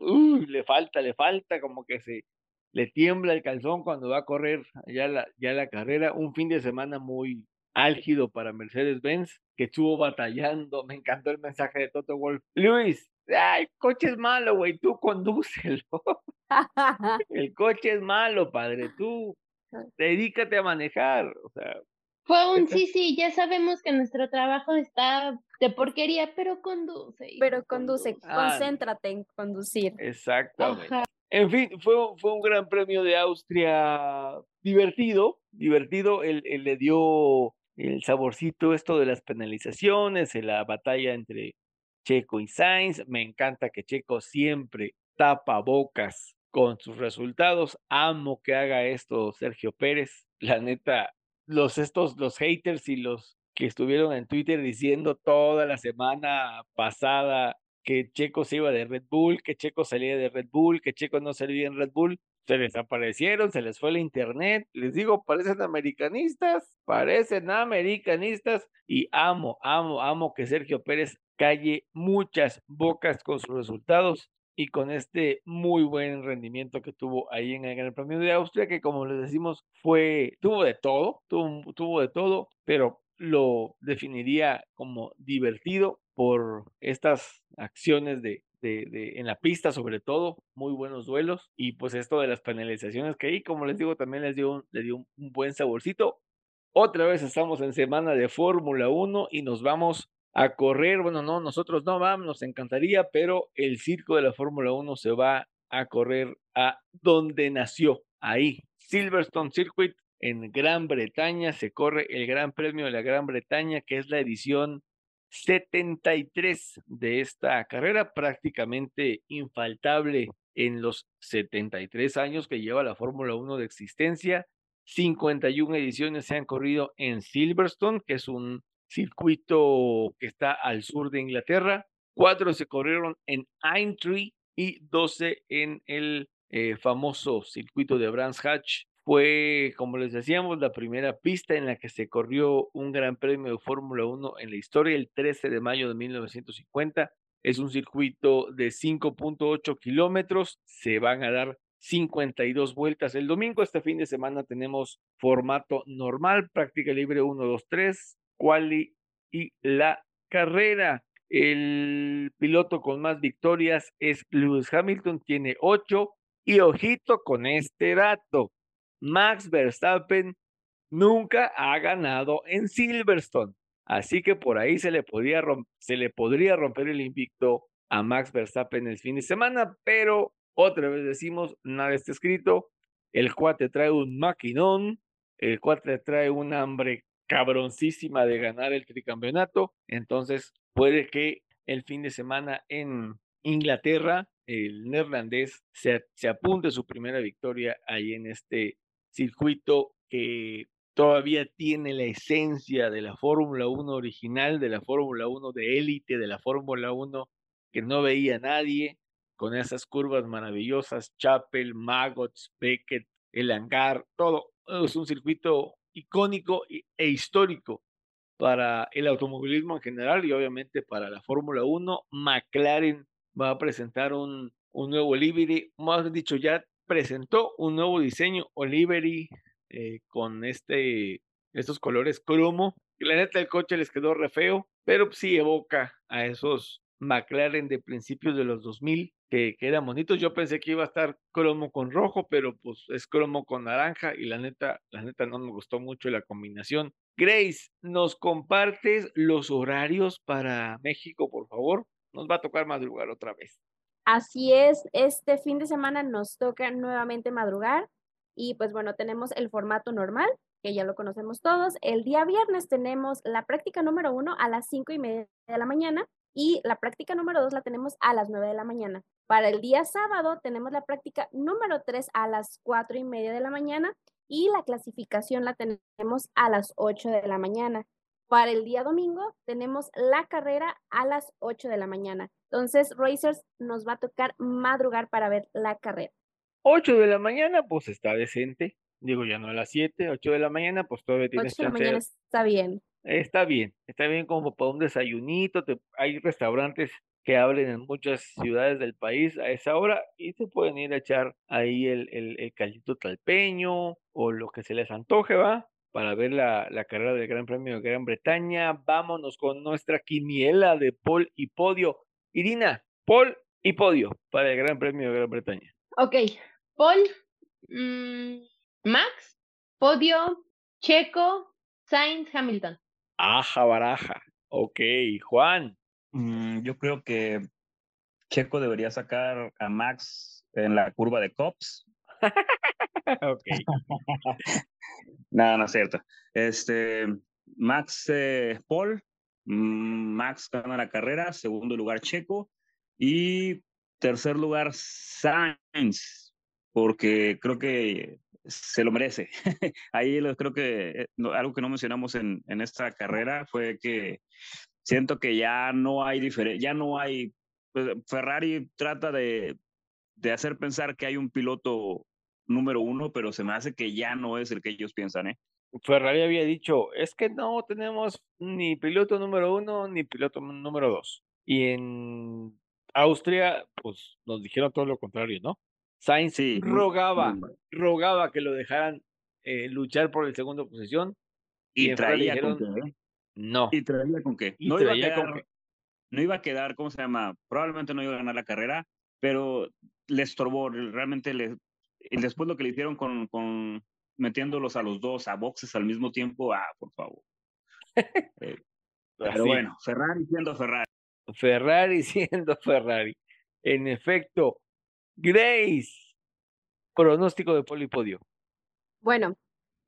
le falta, le falta, como que se le tiembla el calzón cuando va a correr ya la, ya la carrera, un fin de semana muy, álgido para Mercedes-Benz, que estuvo batallando. Me encantó el mensaje de Toto Wolf. Luis, ay, el coche es malo, güey, tú condúcelo. el coche es malo, padre, tú dedícate a manejar. O sea, fue un sí, sí, ya sabemos que nuestro trabajo está de porquería, pero conduce. Pero conduce, concéntrate en conducir. Exactamente. En fin, fue, fue un gran premio de Austria divertido, divertido, él, él le dio el saborcito esto de las penalizaciones, en la batalla entre Checo y Sainz. Me encanta que Checo siempre tapa bocas con sus resultados. Amo que haga esto Sergio Pérez. La neta, los estos, los haters y los que estuvieron en Twitter diciendo toda la semana pasada que Checo se iba de Red Bull, que Checo salía de Red Bull, que Checo no salía en Red Bull se desaparecieron, se les fue el internet. Les digo, parecen americanistas, parecen americanistas y amo, amo, amo que Sergio Pérez calle muchas bocas con sus resultados y con este muy buen rendimiento que tuvo ahí en el Gran Premio de Austria, que como les decimos, fue, tuvo de todo, tuvo, tuvo de todo, pero lo definiría como divertido por estas acciones de en la pista sobre todo, muy buenos duelos y pues esto de las penalizaciones que ahí, como les digo, también les dio, le dio un, buen saborcito. Otra vez estamos en semana de Fórmula 1 y nos vamos a correr, bueno, no, nosotros no vamos, nos encantaría, pero el circo de la Fórmula 1 se va a correr a donde nació, ahí, Silverstone Circuit en Gran Bretaña, se corre el Gran Premio de la Gran Bretaña, que es la edición 73 de esta carrera, prácticamente infaltable en los 73 años que lleva la Fórmula 1 de existencia. 51 ediciones se han corrido en Silverstone, que es un circuito que está al sur de Inglaterra. Cuatro se corrieron en Aintree y 12 en el eh, famoso circuito de Brands Hatch fue, como les decíamos, la primera pista en la que se corrió un gran premio de Fórmula 1 en la historia, el 13 de mayo de 1950. Es un circuito de 5.8 kilómetros, se van a dar 52 vueltas. El domingo, este fin de semana, tenemos formato normal, práctica libre 1, 2, 3, quali y la carrera. El piloto con más victorias es Lewis Hamilton, tiene 8. Y ojito con este dato, Max Verstappen nunca ha ganado en Silverstone. Así que por ahí se le, podría romper el invicto a Max Verstappen el fin de semana, pero otra vez decimos, nada está escrito. El cuate trae un maquinón, el cuate trae un hambre cabroncísima de ganar el tricampeonato, entonces puede que el fin de semana en Inglaterra el neerlandés se, se apunte su primera victoria ahí en este circuito que todavía tiene la esencia de la Fórmula 1 original, de la Fórmula 1 de élite, de la Fórmula 1 que no veía nadie, con esas curvas maravillosas, Chapel, Magots, Beckett, el hangar, todo. Es un circuito icónico e histórico para el automovilismo en general y obviamente para la Fórmula 1. McLaren va a presentar un, un nuevo livery, más dicho, ya presentó un nuevo diseño o livery eh, con este, estos colores cromo. La neta, el coche les quedó re feo, pero sí evoca a esos McLaren de principios de los 2000 que, que eran bonitos. Yo pensé que iba a estar cromo con rojo, pero pues es cromo con naranja y la neta, la neta no me gustó mucho la combinación. Grace, ¿nos compartes los horarios para México, por favor? Nos va a tocar madrugar otra vez. Así es, este fin de semana nos toca nuevamente madrugar y pues bueno, tenemos el formato normal, que ya lo conocemos todos. El día viernes tenemos la práctica número uno a las cinco y media de la mañana y la práctica número dos la tenemos a las nueve de la mañana. Para el día sábado tenemos la práctica número tres a las cuatro y media de la mañana y la clasificación la tenemos a las ocho de la mañana. Para el día domingo tenemos la carrera a las 8 de la mañana. Entonces, Racers nos va a tocar madrugar para ver la carrera. 8 de la mañana, pues está decente. Digo, ya no a las 7, 8 de la mañana, pues todavía tienes 8 de la mañana está bien. Está bien, está bien como para un desayunito. hay restaurantes que abren en muchas ciudades del país a esa hora y se pueden ir a echar ahí el, el, el caldito talpeño o lo que se les antoje, ¿va? Para ver la, la, carrera del Gran Premio de Gran Bretaña. Vámonos con nuestra quiniela de Paul y Podio. Irina, Paul y Podio para el Gran Premio de Gran Bretaña. Ok, Paul, mmm, Max, Podio, Checo, Sainz, Hamilton. Aja baraja. Ok, Juan. Mm, yo creo que Checo debería sacar a Max en la curva de Cops. ok. No, no es cierto. Este, Max eh, Paul, mm, Max gana la carrera, segundo lugar Checo y tercer lugar Sainz, porque creo que se lo merece. Ahí creo que eh, algo que no mencionamos en, en esta carrera fue que siento que ya no hay diferencia, ya no hay, pues, Ferrari trata de, de hacer pensar que hay un piloto número uno, pero se me hace que ya no es el que ellos piensan, ¿eh? Ferrari había dicho, es que no tenemos ni piloto número uno ni piloto número dos. Y en Austria, pues nos dijeron todo lo contrario, ¿no? Sainz rogaba, rogaba que lo dejaran eh, luchar por el segundo posición. Y, traía con qué, ¿eh? No. Y traía con qué. no, iba a quedar, no iba a quedar, ¿cómo se llama? Probablemente no iba a ganar la carrera, pero le estorbó, realmente le, y después lo que le hicieron con, con metiéndolos a los dos a boxes al mismo tiempo, ah, por favor. Eh, pero bueno, Ferrari siendo Ferrari. Ferrari siendo Ferrari. En efecto, Grace, pronóstico de polipodio. Bueno,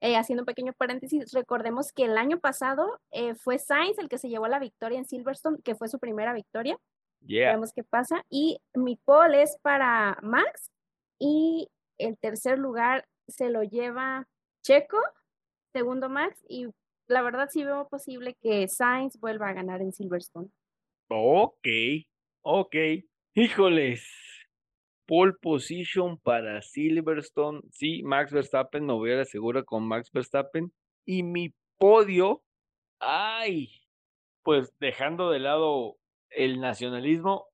eh, haciendo un pequeño paréntesis, recordemos que el año pasado eh, fue Sainz el que se llevó la victoria en Silverstone, que fue su primera victoria. Yeah. Veamos qué pasa. Y mi poll es para Max y el tercer lugar se lo lleva Checo, segundo Max, y la verdad sí veo posible que Sainz vuelva a ganar en Silverstone. Ok, ok. Híjoles. Pole position para Silverstone. Sí, Max Verstappen, me voy a la segura con Max Verstappen. Y mi podio, ay, pues dejando de lado el nacionalismo,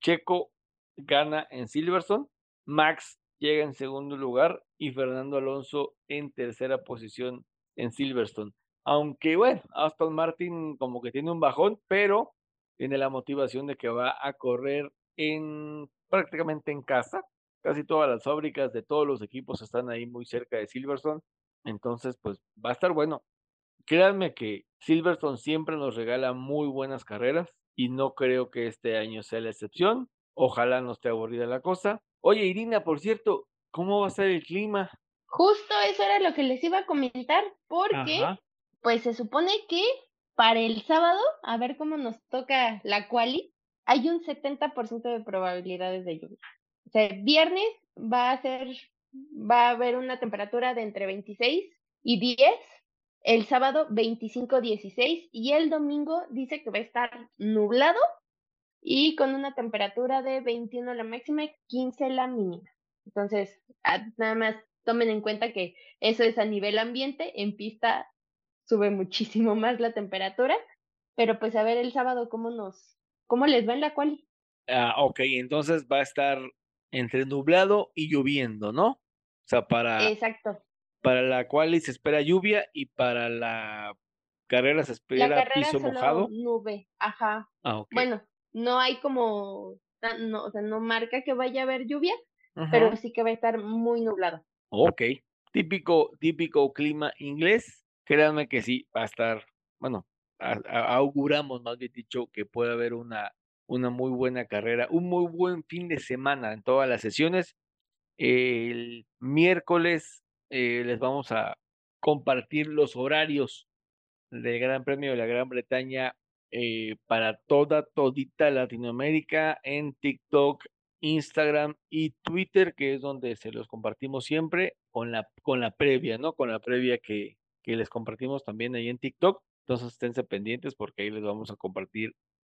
Checo gana en Silverstone, Max llega en segundo lugar y Fernando Alonso en tercera posición en Silverstone. Aunque bueno, Aston Martin como que tiene un bajón, pero tiene la motivación de que va a correr en prácticamente en casa. Casi todas las fábricas de todos los equipos están ahí muy cerca de Silverstone. Entonces, pues va a estar bueno. Créanme que Silverstone siempre nos regala muy buenas carreras y no creo que este año sea la excepción. Ojalá no esté aburrida la cosa. Oye, Irina, por cierto, ¿cómo va a estar el clima? Justo eso era lo que les iba a comentar, porque pues se supone que para el sábado, a ver cómo nos toca la quali, hay un 70% de probabilidades de lluvia. O sea, viernes va a ser, va a haber una temperatura de entre 26 y 10, el sábado 25-16 y el domingo dice que va a estar nublado y con una temperatura de 21 la máxima y 15 la mínima. Entonces, nada más tomen en cuenta que eso es a nivel ambiente, en pista sube muchísimo más la temperatura, pero pues a ver el sábado cómo nos, cómo les va en la quali. Ah, ok, entonces va a estar entre nublado y lloviendo, ¿no? O sea, para, Exacto. para la quali se espera lluvia y para la carrera se espera la carrera piso solo mojado. nube, ajá. Ah, ok. Bueno, no hay como, no, o sea, no marca que vaya a haber lluvia, pero sí que va a estar muy nublado. Ok, típico, típico clima inglés. Créanme que sí, va a estar, bueno, a- a- auguramos más bien dicho que puede haber una, una muy buena carrera, un muy buen fin de semana en todas las sesiones. El miércoles eh, les vamos a compartir los horarios del Gran Premio de la Gran Bretaña eh, para toda, todita Latinoamérica en TikTok, Instagram y Twitter, que es donde se los compartimos siempre con la, con la previa, ¿no? Con la previa que, que les compartimos también ahí en TikTok. Entonces esténse pendientes porque ahí les vamos a compartir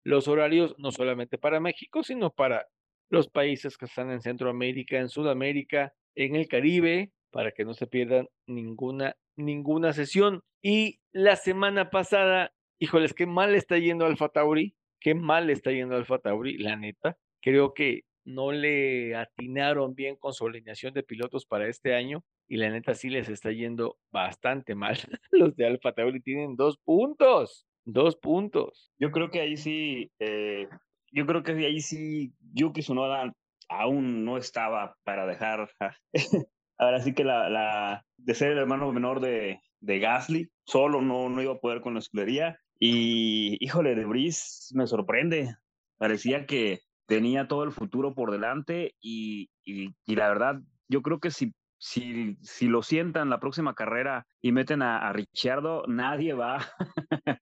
los horarios, no solamente para México, sino para los países que están en Centroamérica, en Sudamérica, en el Caribe, para que no se pierdan ninguna, ninguna sesión. Y la semana pasada, híjoles, qué mal está yendo Alfa Tauri, qué mal está yendo Alfa Tauri, la neta. Creo que no le atinaron bien con su alineación de pilotos para este año y la neta sí les está yendo bastante mal. Los de Alfa Tauri tienen dos puntos, dos puntos. Yo creo que ahí sí, eh, yo creo que ahí sí Yuki Tsunoda aún no estaba para dejar, ahora sí que la, la de ser el hermano menor de, de Gasly, solo no, no iba a poder con la escudería y híjole, de Brice me sorprende, parecía que tenía todo el futuro por delante y, y, y la verdad, yo creo que si si, si lo sientan la próxima carrera y meten a, a Ricciardo, nadie va,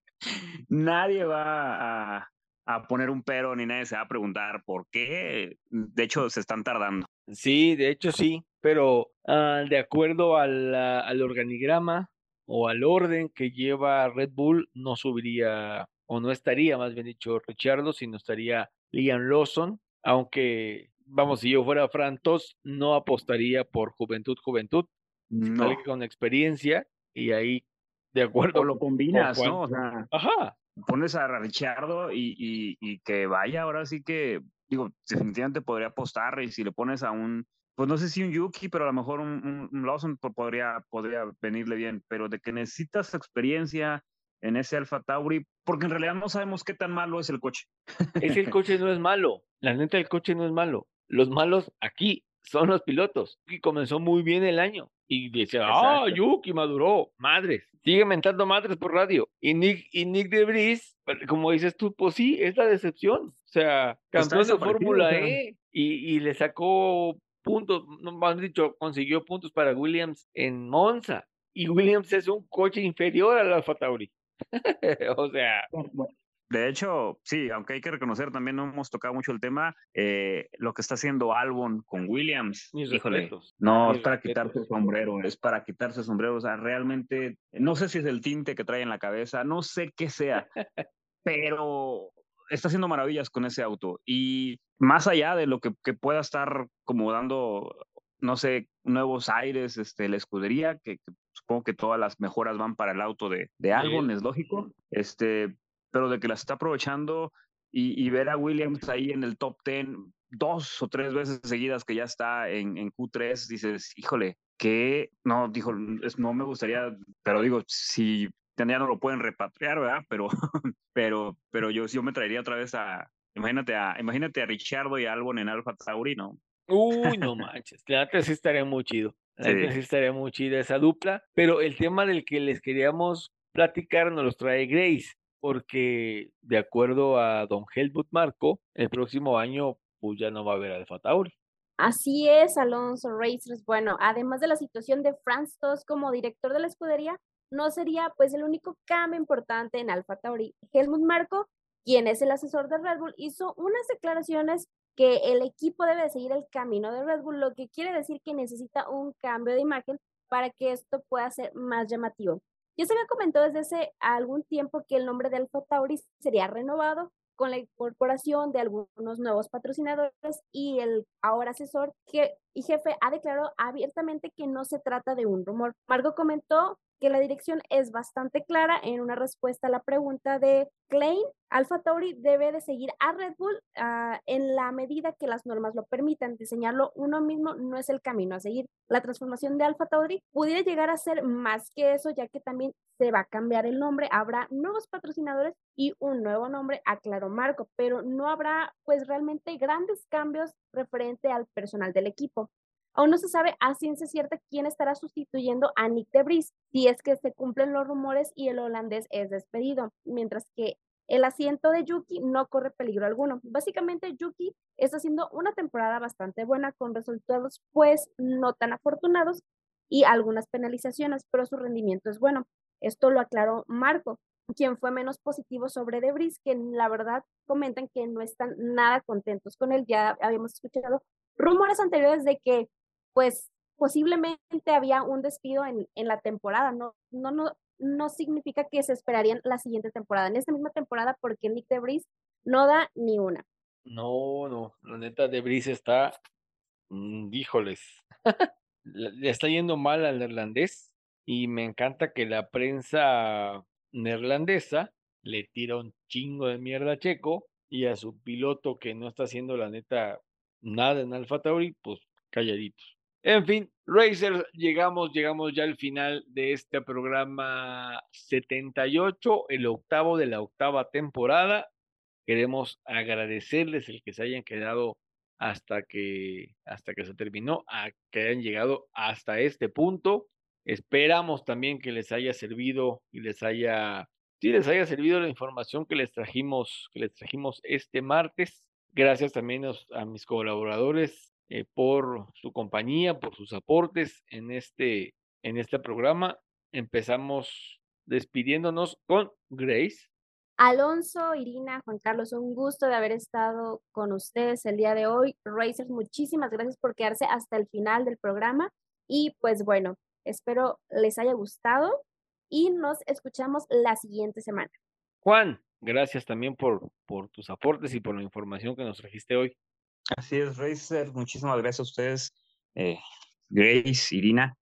nadie va a, a, poner un pero ni nadie se va a preguntar por qué. De hecho, se están tardando. Sí, de hecho sí, pero uh, de acuerdo al, al organigrama o al orden que lleva Red Bull, no subiría o no estaría, más bien dicho, Ricciardo, sino estaría Liam Lawson, aunque vamos, si yo fuera Frantos, no apostaría por juventud, juventud, no. alguien con experiencia y ahí, de acuerdo. O lo combinas, ¿no? O sea, Ajá. pones a Richardo y, y, y, que vaya, ahora sí que, digo, definitivamente podría apostar y si le pones a un, pues no sé si un Yuki, pero a lo mejor un, un, Lawson podría, podría venirle bien, pero de que necesitas experiencia en ese Alfa Tauri, porque en realidad no sabemos qué tan malo es el coche. Es el coche no es malo, la neta el coche no es malo. Los malos aquí son los pilotos. Y comenzó muy bien el año. Y decía, ah, Yuki maduró, madres. Sigue mentando madres por radio. Y Nick, y Nick de Vries, como dices tú, pues sí, es la decepción. O sea, campeón de Fórmula. E y, y, le sacó puntos, no más dicho, consiguió puntos para Williams en Monza. Y Williams es un coche inferior al Alfa Tauri. o sea. De hecho, sí, aunque hay que reconocer, también no hemos tocado mucho el tema, eh, lo que está haciendo Albon con Williams. Mis híjole, respetos. no Mis es para quitarse el sombrero, es para quitarse el sombrero. O sea, realmente, no sé si es el tinte que trae en la cabeza, no sé qué sea, pero está haciendo maravillas con ese auto. Y más allá de lo que, que pueda estar como dando, no sé, nuevos aires, este, la escudería, que, que supongo que todas las mejoras van para el auto de, de Albon, Sí. es lógico. Este, pero de que las está aprovechando y, y, ver a Williams ahí en el top 10 dos o tres veces seguidas que ya está en, en Q3, dices, híjole, que no, dijo, no me gustaría, pero digo, si ya no lo pueden repatriar, ¿verdad? Pero, pero, pero yo, yo me traería otra vez a, imagínate a, imagínate a Richardo y a Albon en Alfa Tauri, ¿no? Uy, no manches, la neta sí estaría muy chido. La Sí. neta sí estaría muy chida esa dupla. Pero el tema del que les queríamos platicar nos los trae Grace, porque de acuerdo a don Helmut Marco, el próximo año pues ya no va a haber Alfa Tauri. Así es, Alonso Racers. Bueno, además de la situación de Franz Tost como director de la escudería, no sería pues el único cambio importante en Alfa Tauri. Helmut Marco, quien es el asesor de Red Bull, hizo unas declaraciones que el equipo debe seguir el camino de Red Bull, lo que quiere decir que necesita un cambio de imagen para que esto pueda ser más llamativo. Ya se había comentado desde hace algún tiempo que el nombre de Alfa sería renovado con la incorporación de algunos nuevos patrocinadores y el ahora asesor y jefe ha declarado abiertamente que no se trata de un rumor. Margo comentó que la dirección es bastante clara en una respuesta a la pregunta de Klein. Alpha Tauri debe de seguir a Red Bull ah, en la medida que las normas lo permitan. Diseñarlo uno mismo no es el camino a seguir. La transformación de Alpha Tauri pudiera llegar a ser más que eso, ya que también se va a cambiar el nombre, habrá nuevos patrocinadores y un nuevo nombre, aclaró Marco, pero no habrá pues realmente grandes cambios referente al personal del equipo. Aún no se sabe a ciencia cierta quién estará sustituyendo a Nick de Vries, si es que se cumplen los rumores y el holandés es despedido, mientras que el asiento de Yuki no corre peligro alguno. Básicamente, Yuki está haciendo una temporada bastante buena con resultados pues no tan afortunados y algunas penalizaciones, pero su rendimiento es bueno. Esto lo aclaró Marco, quien fue menos positivo sobre Debris, que la verdad comentan que no están nada contentos con él. Ya habíamos escuchado rumores anteriores de que pues posiblemente había un despido en, en la temporada, no, no, no, no significa que se esperarían la siguiente temporada, en esta misma temporada, porque Nick Debris no da ni una. No, no, la neta Debris está, mm, híjoles, le está yendo mal al neerlandés y me encanta que la prensa neerlandesa le tira un chingo de mierda a Checo y a su piloto que no está haciendo la neta nada en Alfa Tauri, pues calladitos. En fin, Racers, llegamos, llegamos ya al final de este programa 78, el octavo de la octava temporada. Queremos agradecerles el que se hayan quedado hasta que, hasta que se terminó, a que hayan llegado hasta este punto. Esperamos también que les haya servido y les haya, sí, les haya servido la información que les trajimos, que les trajimos este martes. Gracias también a mis colaboradores eh, por su compañía, por sus aportes en este, en este programa. Empezamos despidiéndonos con Grace. Alonso, Irina, Juan Carlos, un gusto de haber estado con ustedes el día de hoy. Racers, muchísimas gracias por quedarse hasta el final del programa. Y pues bueno, espero les haya gustado y nos escuchamos la siguiente semana. Juan, gracias también por, por tus aportes y por la información que nos trajiste hoy. Así es, Racer. Muchísimas gracias a ustedes, eh, Grace, Irina.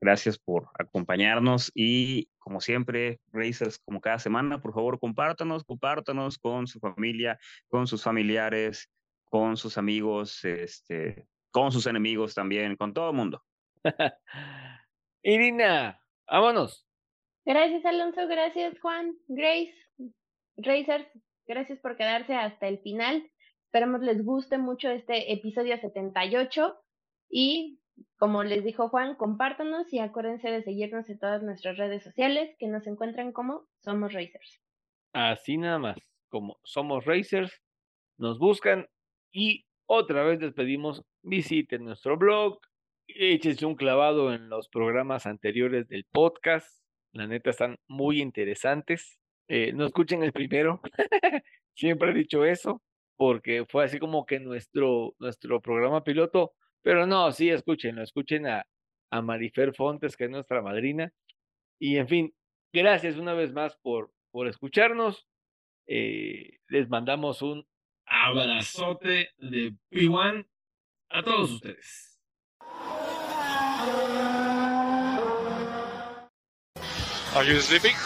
Gracias por acompañarnos y como siempre, Racers, como cada semana, por favor, compártanos, compártanos con su familia, con sus familiares, con sus amigos, este, con sus enemigos también, con todo el mundo. Irina, vámonos. Gracias, Alonso. Gracias, Juan. Grace, Racers, gracias por quedarse hasta el final. Esperemos les guste mucho este episodio 78 y como les dijo Juan, compártanos y acuérdense de seguirnos en todas nuestras redes sociales que nos encuentran como Somos Racers. Así nada más, como Somos Racers, nos buscan y otra vez les pedimos visiten nuestro blog, échense un clavado en los programas anteriores del podcast, la neta están muy interesantes. Eh, no escuchen el primero, siempre he dicho eso, porque fue así como que nuestro, nuestro programa piloto, pero no, sí, escúchenlo, escuchen a, a Marifer Fontes, que es nuestra madrina. Y en fin, gracias una vez más por, por escucharnos. Eh, les mandamos un abrazote de P1 a todos ustedes. Are you sleeping?